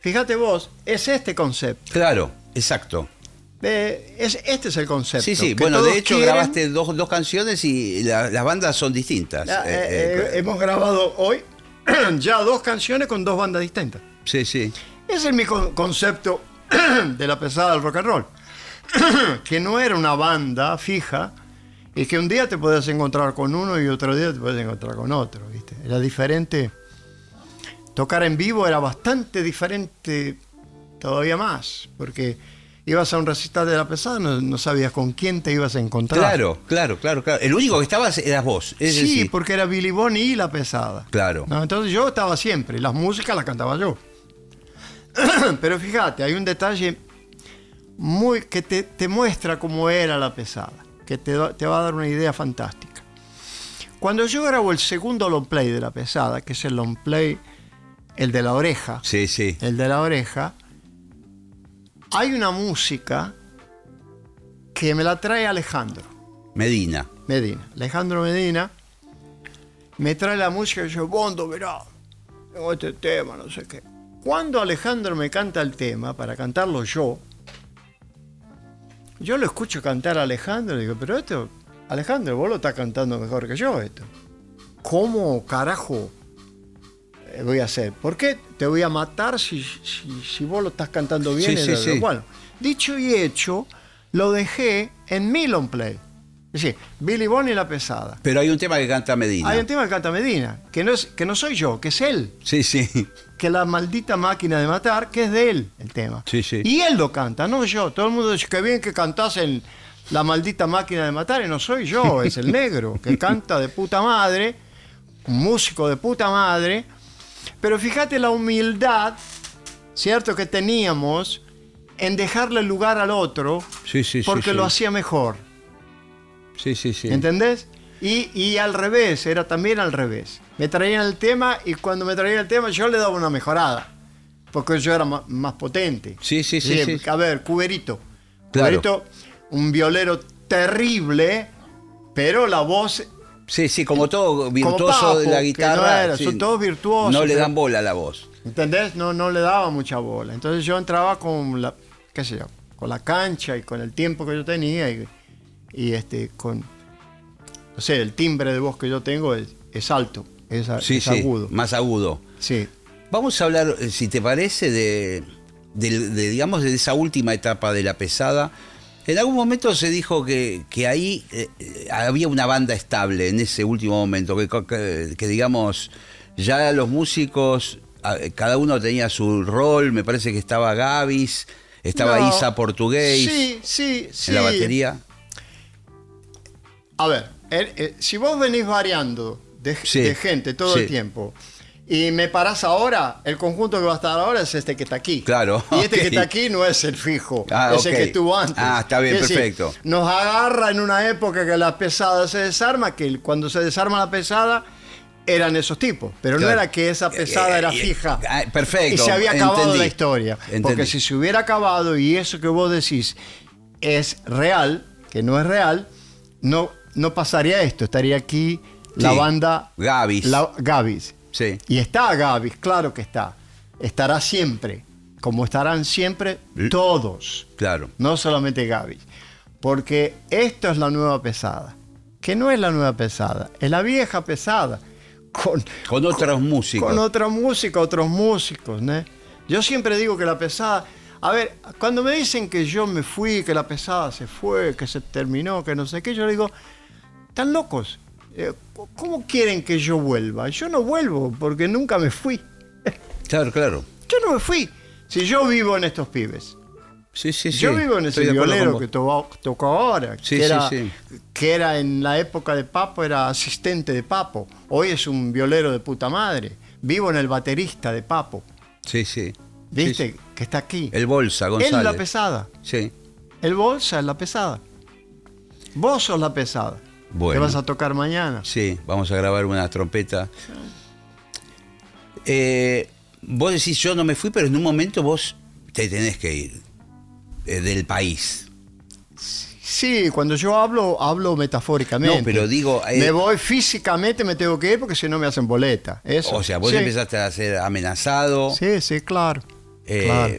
fíjate vos, es este concepto. Claro, exacto. Eh, es, este es el concepto. Sí, sí. Bueno, de hecho quieren. grabaste dos, dos canciones y la- las bandas son distintas. Eh, eh, hemos grabado hoy ya dos canciones con dos bandas distintas. sí, sí. Ese es mi con- concepto de la pesada del rock and roll. que no era una banda fija y que un día te podías encontrar con uno y otro día te podías encontrar con otro, ¿viste? Era diferente. Tocar en vivo era bastante diferente todavía más, porque ibas a un recital de la pesada, no, no sabías con quién te ibas a encontrar. Claro, claro, claro, claro. El único que estabas eras vos. Es Sí, decir, porque era Billy Bonnie y la pesada. Claro. No, entonces yo estaba siempre, las músicas las cantaba yo. Pero fíjate, hay un detalle muy que te, te muestra cómo era la pesada, que te, te va a dar una idea fantástica. Cuando yo grabo el segundo long play de la pesada, que es el long play, el de la oreja, Sí, sí. el de la oreja, hay una música que me la trae Alejandro. Medina. Medina. Alejandro Medina me trae la música y yo, Bondo, verá, tengo este tema, no sé qué. Cuando Alejandro me canta el tema, para cantarlo yo, yo lo escucho cantar a Alejandro y digo, pero esto, Alejandro, vos lo estás cantando mejor que yo esto. ¿Cómo carajo voy a hacer? ¿Por qué te voy a matar si, si, si vos lo estás cantando bien? Sí, sí, sí. Bueno, dicho y hecho, lo dejé en mi long play. Es decir, Billy Bonnie y la pesada. Pero hay un tema que canta Medina. Hay un tema que canta Medina, que no, es, que no soy yo, que es él. Sí, sí. Que la maldita máquina de matar, que es de él el tema. Sí, sí. Y él lo canta, no yo. Todo el mundo dice que bien que cantás en la maldita máquina de matar, y no soy yo, es el negro, que canta de puta madre, un músico de puta madre. Pero fíjate la humildad, ¿cierto?, que teníamos en dejarle lugar al otro, Sí, sí, sí, porque sí. lo hacía mejor. Sí, sí, sí. ¿Entendés? Y, y al revés, era también al revés. Me traían el tema y cuando me traían el tema yo le daba una mejorada. Porque yo era más, potente. Sí, sí, sí, sí. A ver, Cuberito. Claro. Cuberito, un violero terrible, pero la voz... Sí, sí, como todo virtuoso Papo, de la guitarra. no era, sí. son todos virtuosos, No le pero- dan bola a la voz. ¿Entendés? No, no le daba mucha bola. Entonces yo entraba con la, qué sé yo, con la cancha y con el tiempo que yo tenía y, y este, con, no sé, el timbre de voz que yo tengo es, es alto, es, Sí, es sí. agudo. Más agudo. Sí. Vamos a hablar, eh, si te parece, de, del- de, digamos, de esa última etapa de la pesada. En algún momento se dijo que, que ahí eh, eh, había una banda estable en ese último momento, que, que- que, digamos, ya los músicos, ah, cada uno tenía su rol, me parece que estaba Gavis, estaba No, Isa Portugués Sí, sí, sí. en la batería. A ver, eh, eh, si vos venís variando de, Sí, de gente todo sí. el tiempo y me parás ahora, el conjunto que va a estar ahora es este que está aquí. Claro, Y este ok. que está aquí no es el fijo, Ah, es el ok. que estuvo antes. Ah, está bien, Es decir, perfecto. nos agarra en una época que la pesada se desarma, que cuando se desarma la pesada, eran esos tipos, pero no Claro. era que esa pesada era Eh, eh, fija. ah, perfecto, Y se había acabado entendí. la historia. Porque Entendí. si se hubiera acabado y eso que vos decís es real, que no es real, no, no pasaría esto. Estaría aquí la Sí. banda Gavis. la, Gavis. Sí. Y está Gavis, claro que está. Estará siempre, como estarán siempre todos Claro. no solamente Gaby. Porque esto es la nueva pesada. Que no es la nueva pesada, es la vieja pesada. Con, Con otros músicos. con otra música, otros músicos. ¿no? Yo siempre digo que la pesada. A ver, cuando me dicen que yo me fui, que la pesada se fue, que se terminó, que no sé qué, yo digo, están locos. Eh, ¿Cómo quieren que yo vuelva? Yo no vuelvo porque nunca me fui. Claro, claro. Yo no me fui. Si yo vivo en estos pibes. Sí, sí, sí. Yo vivo en ese violero que tocó, ahora, Sí, que, sí, era, sí. que era en la época de Papo, era asistente de Papo. Hoy es un violero de puta madre. Vivo en el baterista de Papo. Sí, sí. ¿Viste? Sí, sí. Que está aquí. El Bolsa, Él González. es la pesada. Sí. El bolsa es la pesada. Vos sos la pesada. Bueno. ¿Qué vas a tocar mañana? Sí, vamos a grabar una trompeta. Eh, vos decís, yo no me fui, pero en un momento vos te tenés que ir eh, del país. Sí, cuando yo hablo, hablo metafóricamente. No, pero digo, eh, me voy físicamente, me tengo que ir porque si no me hacen boleta. Eso. O sea, vos Sí. empezaste a ser amenazado. Sí, sí, claro. Claro.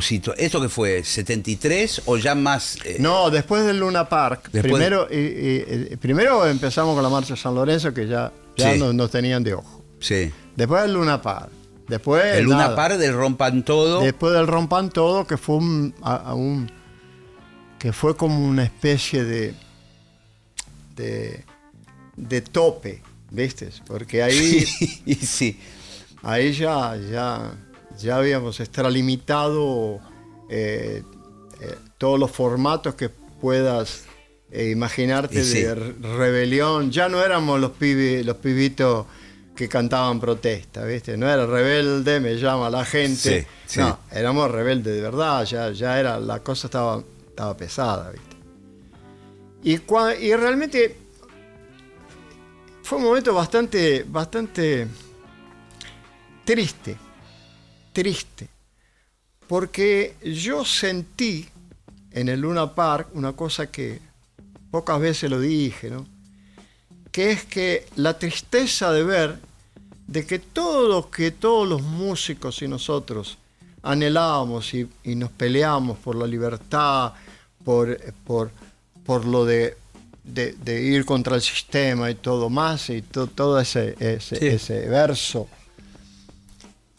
Tu ¿Esto qué fue? ¿73 o ya más? eh, No, después del Luna Park. Primero, y- primero empezamos con la marcha de San Lorenzo, que ya, ya Sí. nos, nos tenían de ojo. Sí. Después del Luna Park. Después. El Luna nada. Par del Rompan Todo. Después del Rompan Todo, que fue un, a- a un- que fue como una especie de. de, de tope, ¿viste? Porque ahí. Sí, sí. ahí ya, ya, ya habíamos extralimitado eh, eh, todos los formatos que puedas eh, imaginarte sí. de re- rebelión. Ya no éramos los, pibi- los pibitos que cantaban protesta, ¿viste? No era rebelde, me llama la gente. Sí, sí. No, éramos rebeldes de verdad, ya, ya era, la cosa estaba, estaba pesada, ¿viste? Y, cua- y realmente fue un momento bastante, bastante triste, triste, porque yo sentí en el Luna Park una cosa que pocas veces lo dije, ¿no? que es que la tristeza de ver de que todo lo que todos los músicos y nosotros anhelábamos y, y nos peleamos por la libertad, por, por, por lo de, de- de ir contra el sistema y todo más, y to- todo ese, ese, Sí. ese verso,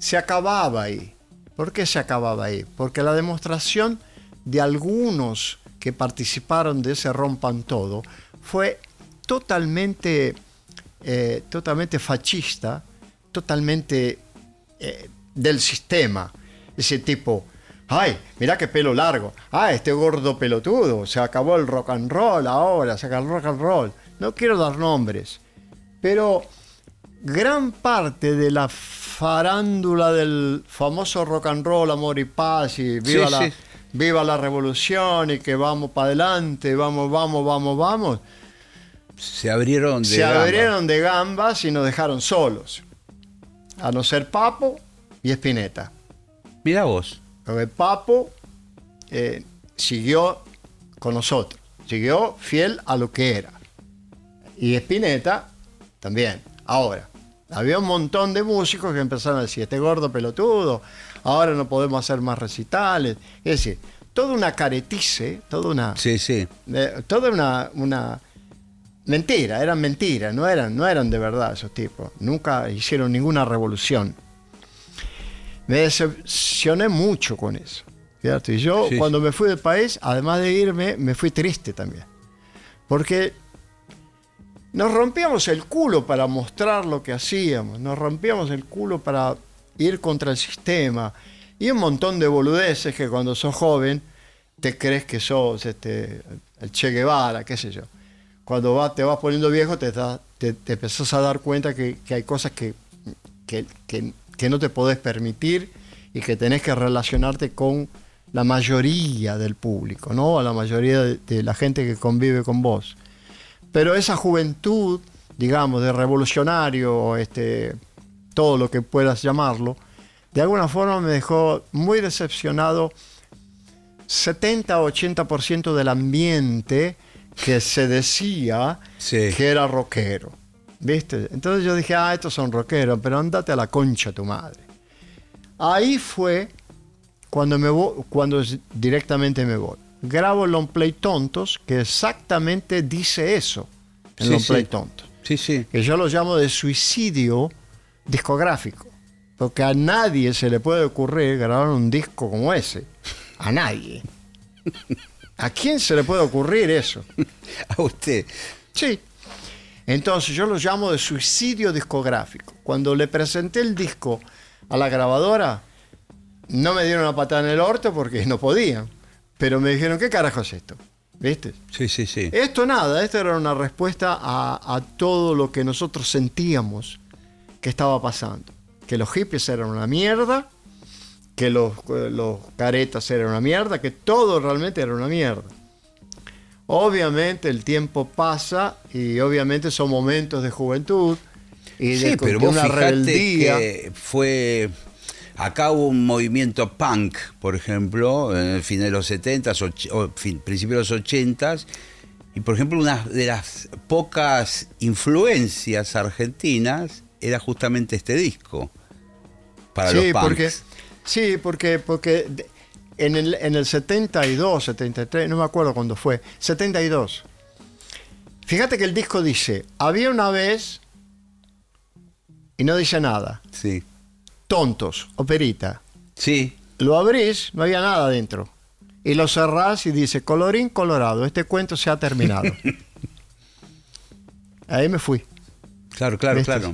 se acababa ahí. ¿Por qué se acababa ahí? Porque la demostración de algunos que participaron de ese rompan todo fue totalmente, eh, totalmente fascista, totalmente eh, del sistema. Ese tipo, ay, mira qué pelo largo, ah, este gordo pelotudo, se acabó el rock and roll ahora, se acabó el rock and roll. No quiero dar nombres, pero gran parte de la farándula del famoso rock and roll, amor y paz, y viva, Sí, la, sí. viva la revolución y que vamos para adelante, vamos, vamos, vamos, vamos, Se abrieron de se gamba. abrieron de gambas y nos dejaron solos. A no ser Papo y Espineta. Mirá vos. Porque Papo eh, siguió con nosotros, siguió fiel a lo que era. Y Spinetta también. Ahora, había un montón de músicos que empezaron a decir, este gordo pelotudo, ahora no podemos hacer más recitales. Es decir, toda una caretice, toda una, Sí, sí. eh, toda una, una mentira, eran mentiras, no eran, no eran de verdad esos tipos. Nunca hicieron ninguna revolución. Me decepcioné mucho con eso. fíjate. Y yo Sí, cuando me fui del país, además de irme, me fui triste también. Porque nos rompíamos el culo para mostrar lo que hacíamos, nos rompíamos el culo para ir contra el sistema y un montón de boludeces que cuando sos joven te crees que sos este, el Che Guevara, qué sé yo. Cuando te vas poniendo viejo te, da- empezás a dar cuenta que, que hay cosas que, que, no te podés permitir y que tenés que relacionarte con la mayoría del público, ¿no? A la mayoría de la gente que convive con vos. Pero esa juventud digamos, de revolucionario, este, todo lo que puedas llamarlo, de alguna forma me dejó muy decepcionado 70-80% del ambiente que se decía Sí. que era rockero. ¿Viste? Entonces yo dije, ah, estos son rockeros, pero andate a la concha tu madre. Ahí fue cuando, me cuando directamente me voy. Grabo Long Play Tontos, que exactamente dice eso en Sí, Long sí. Play Tontos. Sí, sí. Que yo lo llamo de suicidio discográfico. Porque a nadie se le puede ocurrir grabar un disco como ese. A nadie. ¿A quién se le puede ocurrir eso? A usted. Sí. Entonces yo lo llamo de suicidio discográfico. Cuando le presenté el disco a la grabadora, no me dieron una patada en el orto porque no podían. Pero me dijeron, ¿qué carajo es esto? ¿Viste? Sí, sí, sí. Esto nada, esto era una respuesta a, a todo lo que nosotros sentíamos que estaba pasando. Que los hippies eran una mierda, que los, los caretas eran una mierda, que todo realmente era una mierda. Obviamente el tiempo pasa y obviamente son momentos de juventud y de, Sí, pero de vos una rebeldía. que fue... Acá hubo un movimiento punk, por ejemplo, en el fin de los 70s, och- o fin, principios de los 80s, y por ejemplo una de las pocas influencias argentinas era justamente este disco para los sí, punks. porque, sí, porque, porque en el, en el 72, 73, no me acuerdo cuándo fue, 72. Fíjate que el disco dice, había una vez, y no dice nada, Sí, tontos, operita. sí, Lo abrís, no había nada dentro. Y lo cerrás y dice, colorín colorado, este cuento se ha terminado. Ahí me fui. claro, claro, ¿Viste? claro.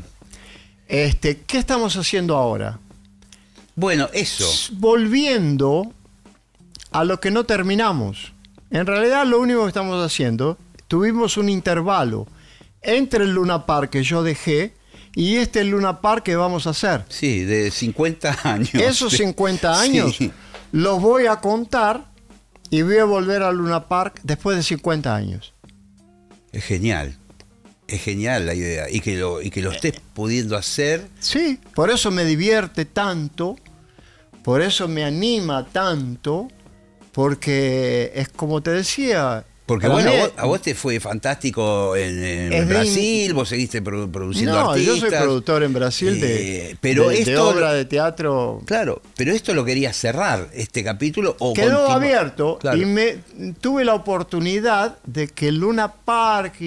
Este, ¿Qué estamos haciendo ahora? Bueno, eso. volviendo a lo que no terminamos. En realidad lo único que estamos haciendo, tuvimos un intervalo entre el Luna Park que yo dejé y este Luna Park que vamos a hacer. Sí, de 50 años. Esos 50 años Sí. los voy a contar y voy a volver al Luna Park después de 50 años. Es genial. Es genial la idea. Y que lo, y que lo estés pudiendo hacer. Sí, por eso me divierte tanto, por eso me anima tanto, porque es como te decía. Porque para bueno, mí- a vos, a vos te fue fantástico en, de- Brasil, vos seguiste produ- produciendo No, artistas. yo soy productor en Brasil de, Eh, pero de- de esto, obra de teatro. Claro, pero esto lo quería cerrar, este capítulo. O Quedó abierto Claro. y me tuve la oportunidad de que Luna Park y,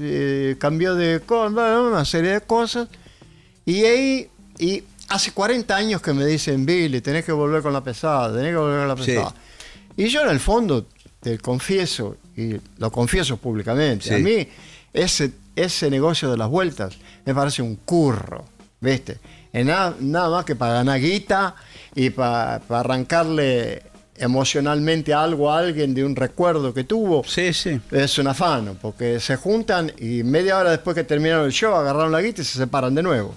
eh, cambió de una serie de cosas y ahí y hace 40 años que me dicen Billy tenés que volver con la pesada tenés que volver con la Sí. pesada y yo en el fondo te confieso y lo confieso públicamente Sí. a mí ese ese negocio de las vueltas me parece un curro ¿viste? Es nada, nada más que para ganar guita y para arrancarle emocionalmente algo a alguien de un recuerdo que tuvo. Sí, sí. Es un afano, porque se juntan y media hora después que terminaron el show agarraron la guita y se separan de nuevo.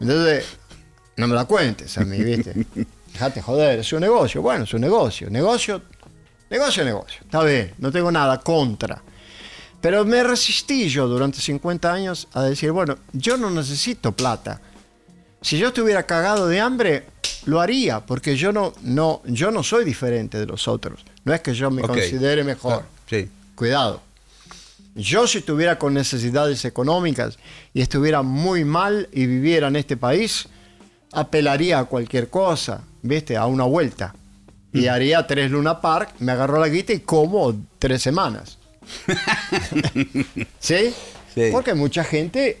Entonces, no me la cuentes a mí, ¿viste? Dejate joder, es un negocio. Bueno, es un negocio. Negocio, negocio, negocio. Está bien, no tengo nada contra. Pero me resistí yo durante 50 años a decir, bueno, yo no necesito plata. Si yo estuviera cagado de hambre, lo haría, porque yo no, no, yo no soy diferente de los otros. No es que yo me considere mejor. Sí. Cuidado. Yo si estuviera con necesidades económicas y estuviera muy mal y viviera en este país, apelaría a cualquier cosa, ¿viste? A una vuelta. Y haría tres Luna Park, me agarró la guita y como tres semanas. ¿Sí? Sí. Porque mucha gente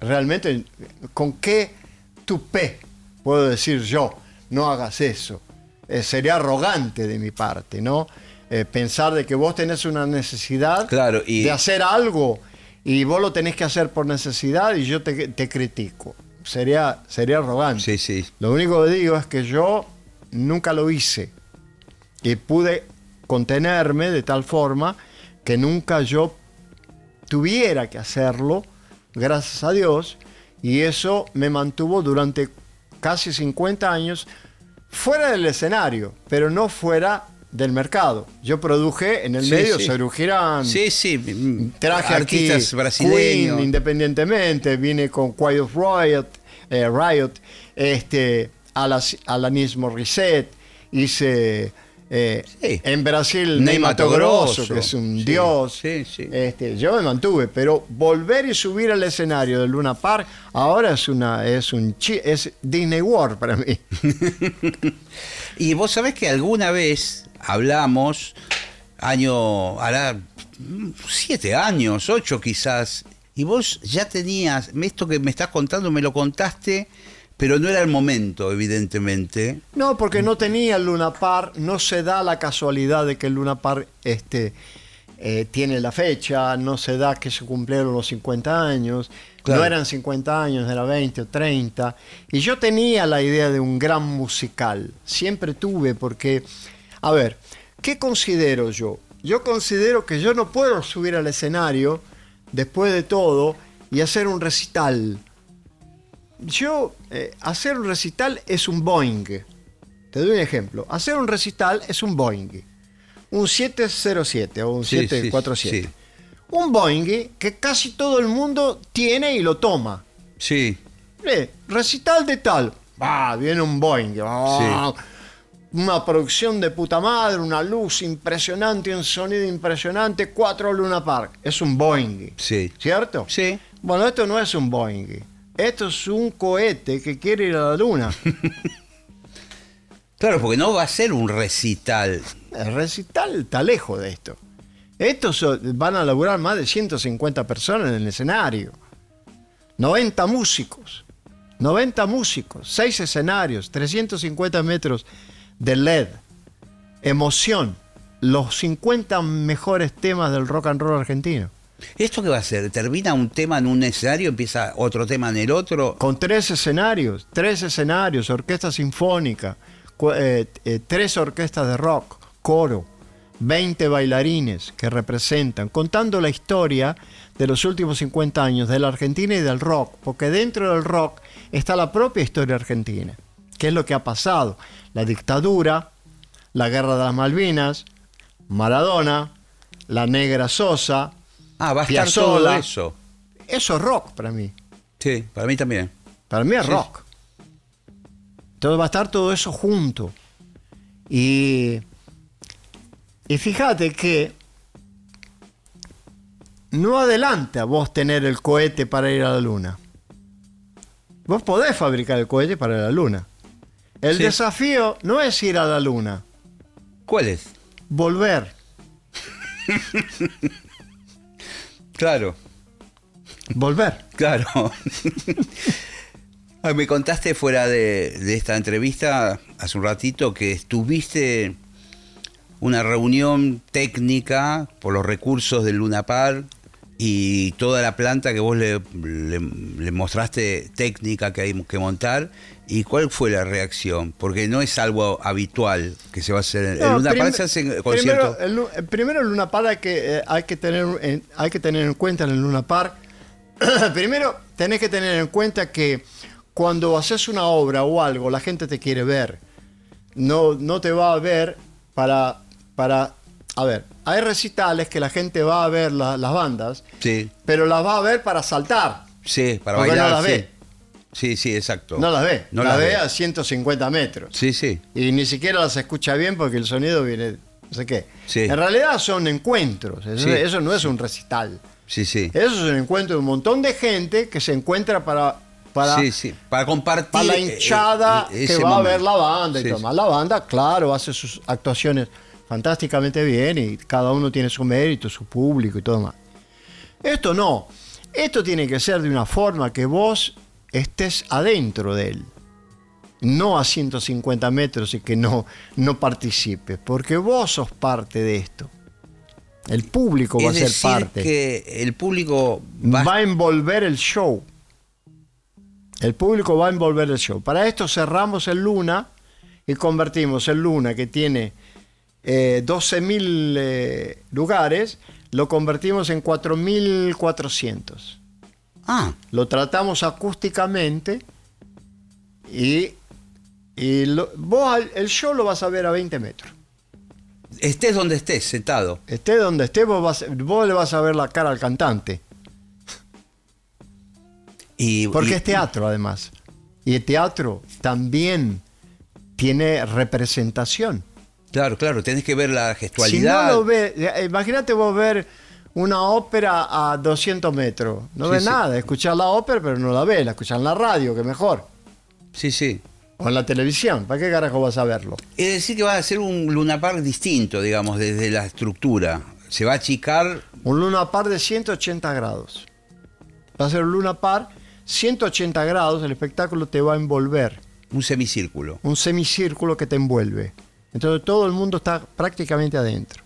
realmente, ¿con qué tupé puedo decir yo? No hagas eso. Eh, sería arrogante de mi parte, ¿no? Eh, pensar de que vos tenés una necesidad Claro, y- de hacer algo y vos lo tenés que hacer por necesidad y yo te, te critico. Sería, sería arrogante. Sí, sí. Lo único que digo es que yo nunca lo hice y pude contenerme de tal forma que nunca yo tuviera que hacerlo, gracias a Dios, y eso me mantuvo durante casi 50 años fuera del escenario, pero no fuera del mercado. Yo produje en el Sí, medio sí. Girán, Sí, sí. mm, traje artistas aquí brasileños. Queen, independientemente, vine con Quiet of Riot, eh, Riot este, Alas- Alanis Morissette, hice eh, Sí. en Brasil Ney Ney Mato Mato Grosso, que es un sí, dios. sí. Este, yo me mantuve, pero volver y subir al escenario de Luna Park ahora es una es un chi- es Disney World para mí. Y vos sabés que alguna vez hablamos, año, hará mm, siete años, ocho quizás, y vos ya tenías, esto que me estás contando me lo contaste, pero no era el momento, evidentemente. No, porque no tenía el Luna Park, no se da la casualidad de que el Luna Park este, eh, tiene la fecha, no se da que se cumplieron los 50 años, Claro. no eran 50 años, era 20 o 30. Y yo tenía la idea de un gran musical, siempre tuve, porque, a ver, ¿qué considero yo? Yo considero que yo no puedo subir al escenario, después de todo, y hacer un recital. Yo, eh, hacer un recital es un Boeing. Te doy un ejemplo. Hacer un recital es un Boeing. Un 707 o un Sí, sí, 747. sí. Un Boeing que casi todo el mundo tiene y lo toma. Sí, Eh, recital de tal. Ah, viene un Boeing. Ah, Una producción de puta madre, una luz impresionante, un sonido impresionante, cuatro Luna Park. Es un Boeing. sí. ¿Cierto? Sí. Bueno, esto no es un Boeing. Esto es un cohete que quiere ir a la luna. Claro, porque no va a ser un recital. El recital está lejos de esto. Estos van a laburar más de 150 personas en el escenario. 90 músicos. 90 músicos. 6 escenarios. 350 metros de LED. Emoción. Los 50 mejores temas del rock and roll argentino. ¿Esto qué va a ser? ¿Termina un tema en un escenario, empieza otro tema en el otro? Con tres escenarios. Tres escenarios. Orquesta sinfónica. eh, eh, tres orquestas de rock. Coro. 20 bailarines que representan, contando la historia de los últimos 50 años de la Argentina y del rock, porque dentro del rock está la propia historia argentina, que es lo que ha pasado, la dictadura, la guerra de las Malvinas, Maradona, la negra Sosa, Ah, va a estar todo eso. eso es rock para mí, Sí, para mí también. para mí es Sí. rock. Entonces va a estar todo eso junto. Y, y fíjate que no adelanta vos tener el cohete para ir a la luna. Vos podés fabricar el cohete para ir a la luna. El Sí. desafío no es ir a la luna, ¿Cuál es? volver. Claro, Volver. claro. Ah, Me contaste fuera de, de esta entrevista hace un ratito que estuviste una reunión técnica por los recursos del Lunapar y toda la planta que vos le, le- le mostraste técnica que hay que montar. ¿Y cuál fue la reacción? Porque no es algo habitual que se va a hacer. En No, se hacen primero, el, Lu- primero el Luna Park hay que, eh, hay, que tener, en, hay que tener en cuenta en el Luna Park. primero tenés que tener en cuenta que cuando haces una obra o algo, la gente te quiere ver. No, no te va a ver para, para... A ver, hay recitales que la gente va a ver la- las bandas, Sí, pero las va a ver para saltar. sí, para Porque no bailar. las sí. ve. Sí, sí, exacto. No las ve. No las las ve ve. a 150 metros. Sí, sí. y ni siquiera las escucha bien porque el sonido viene no sé qué. Sí. En realidad son encuentros, eso, Sí. eso no es un recital. Sí, sí. Eso es un encuentro de un montón de gente que se encuentra para para, sí, sí. Para compartir. para la eh, hinchada eh, que va a ver la banda y Sí, todo más. La banda, claro, hace sus actuaciones fantásticamente bien y cada uno tiene su mérito, su público y todo más. Esto no. Esto tiene que ser de una forma que vos estés adentro de él. No a 150 metros y que no, no participes. Porque vos sos parte de esto. El público va a ser decir, parte. que el público va, va a envolver el show. El público va a envolver el show. Para esto cerramos el Luna y convertimos el Luna, que tiene eh, 12.000 eh, lugares, lo convertimos en 4.400. Ah, Lo tratamos acústicamente y, y lo- vos el show lo vas a ver a 20 metros. Estés donde estés, sentado. Esté donde esté, vos, vas- vos le vas a ver la cara al cantante. Y, Porque y- es teatro, además. Y el teatro también tiene representación. Claro, claro, tenés que ver la Si gestualidad. no lo ves, eh, imagínate vos ver una ópera a 200 metros. No Sí, ves sí. nada, escuchar la ópera, pero no la ves, la escuchar en la radio, que mejor. Sí, sí. O en la televisión, ¿para qué carajo vas a verlo? Es decir, que va a ser un Luna Park distinto, digamos, desde la estructura. Se va a achicar. Un Luna Par de 180 grados. Va a ser un Luna Par 180 grados, el espectáculo te va a envolver. Un semicírculo. un semicírculo que te envuelve. Entonces todo el mundo está prácticamente adentro.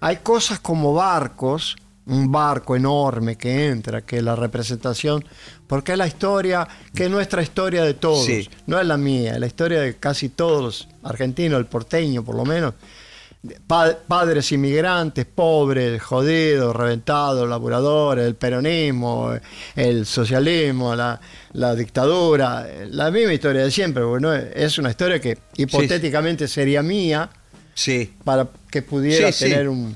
Hay cosas como barcos, un barco enorme que entra, que es la representación, porque es la historia, que es nuestra historia de todos, Sí. no es la mía, es la historia de casi todos los argentinos, el porteño por lo menos. Pa- padres inmigrantes, pobres, jodidos, reventados, laburadores, el peronismo, el socialismo, la, la dictadura, la misma historia de siempre, porque no es- una historia que hipotéticamente sería mía Sí. para que pudiera sí. tener un,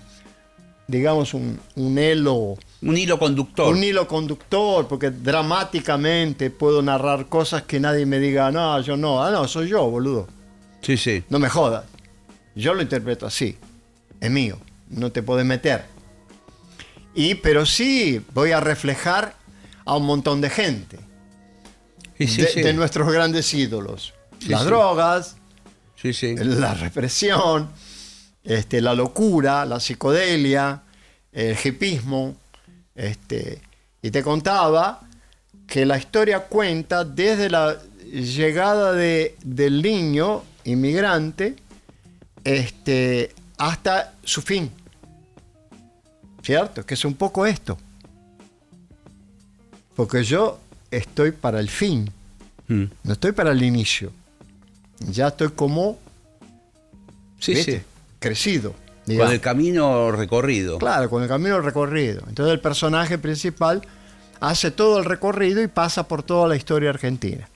digamos, un, un hilo, Un hilo conductor. un hilo conductor, porque dramáticamente puedo narrar cosas que nadie me diga, no, yo no, ah, no, soy yo, boludo. Sí, sí. No me jodas. Yo lo interpreto así. Es mío. No te puedes meter. Y, pero sí voy a reflejar a un montón de gente. Sí, sí, de, sí. de nuestros grandes ídolos. Las drogas, Sí, sí. la represión, este, la locura, la psicodelia, el hipismo. Este, y te contaba que la historia cuenta desde la llegada de- del niño inmigrante este, hasta su fin. ¿Cierto? Que es un poco esto. Porque yo estoy para el fin, Mm. no estoy para el inicio. Ya estoy como Sí, sí. crecido. Con el camino recorrido. Claro, con el camino recorrido. Entonces el personaje principal hace todo el recorrido y pasa por toda la historia argentina.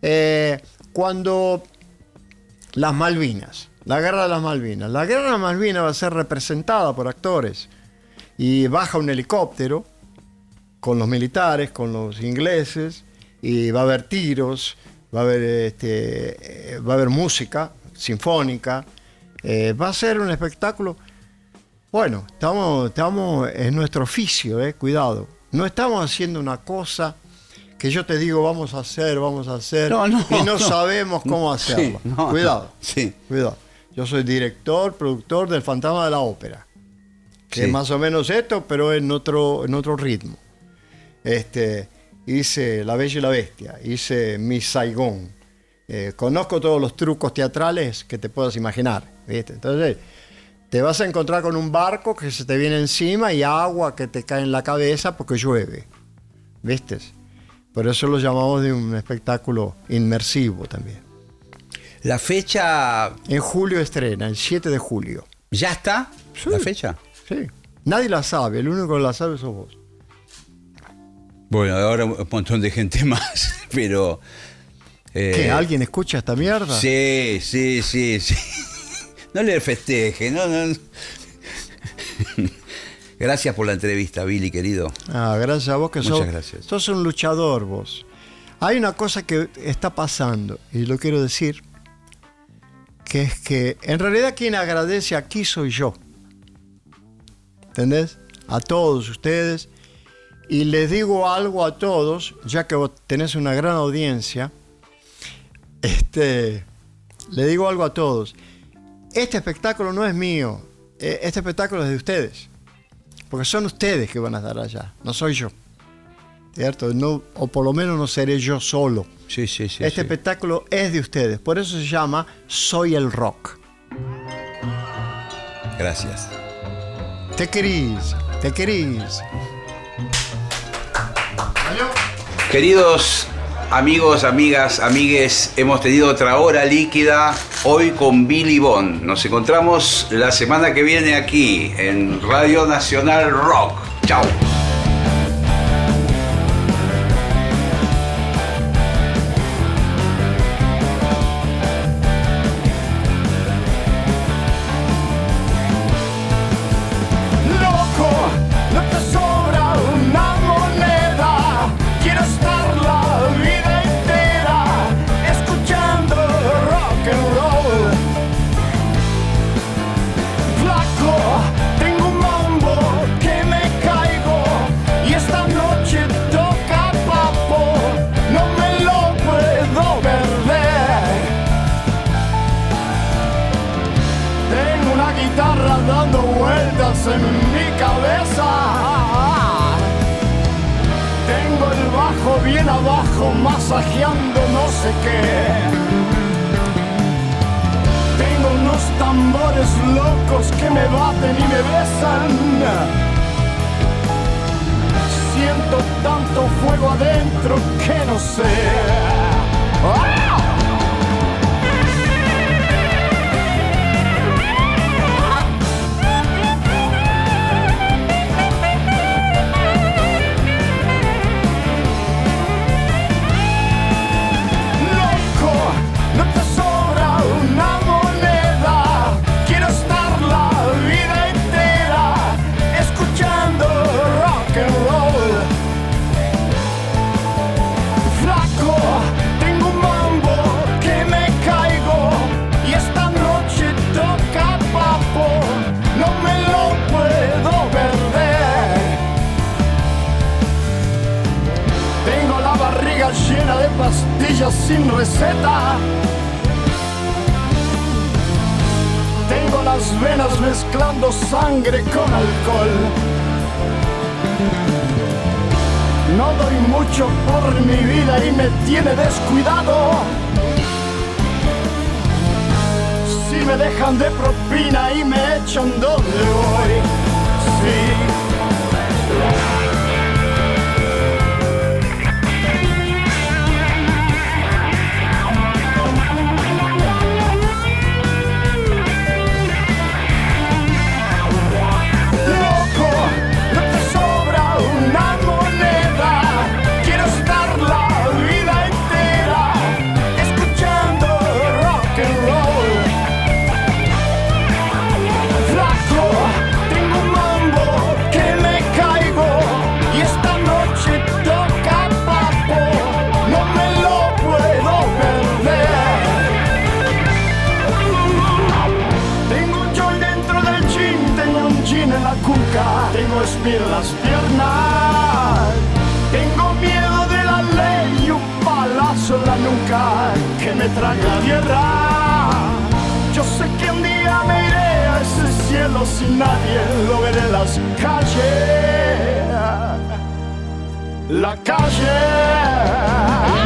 Eh, cuando las Malvinas, la guerra de las Malvinas, la guerra de las Malvinas va a ser representada por actores y baja un helicóptero con los militares, con los ingleses y va a haber tiros, va a haber, este, eh, va a haber música sinfónica, eh, va a ser un espectáculo bueno, estamos, estamos en nuestro oficio, eh, cuidado. No estamos haciendo una cosa que yo te digo vamos a hacer, vamos a hacer, No, no, y no, no. sabemos cómo hacerlo. no, cuidado, sí. cuidado. Yo soy director, productor del Fantasma de la Ópera, que Sí. es más o menos esto, pero en otro, en otro ritmo. Este, hice La Bella y la Bestia, hice Miss Saigón. Eh, conozco todos los trucos teatrales que te puedas imaginar. ¿viste? Entonces, te vas a encontrar con un barco que se te viene encima y agua que te cae en la cabeza porque llueve. ¿Viste? Por eso lo llamamos de un espectáculo inmersivo también. La fecha En julio estrena, el 7 de julio. ya está. Sí. La fecha. Sí. Nadie la sabe, el único que la sabe sos vos. Bueno, ahora un montón de gente más, pero. eh, ¿Qué? ¿Alguien escucha esta mierda? Sí, sí, sí, sí. No le festeje, no, no. Gracias por la entrevista, Billy, querido. Ah, gracias a vos que Muchas sos, gracias. sos un luchador vos. Hay una cosa que está pasando, y lo quiero decir, que es que en realidad quien agradece aquí soy yo. ¿Entendés? A todos ustedes. Y les digo algo a todos, ya que vos tenés una gran audiencia, este, le digo algo a todos. Este espectáculo no es mío, eh, este espectáculo es de ustedes. Porque son ustedes que van a estar allá, no soy yo. ¿Cierto? No, o por lo menos no seré yo solo. Sí, sí, sí. este sí. espectáculo es de ustedes. Por eso se llama Soy el Rock. Gracias. Te querís, te querís. Queridos amigos, amigas, amigues, hemos tenido otra hora líquida hoy con Billy Bond. Nos encontramos la semana que viene aquí en Radio Nacional Rock. Chao. Venas mezclando sangre con alcohol. No doy mucho por mi vida y me tiene descuidado. Si me dejan de propina y me echan donde voy. Sí. Me traga tierra. Yo sé que un día me iré a ese cielo sin nadie, lo veré en las calles. La calle.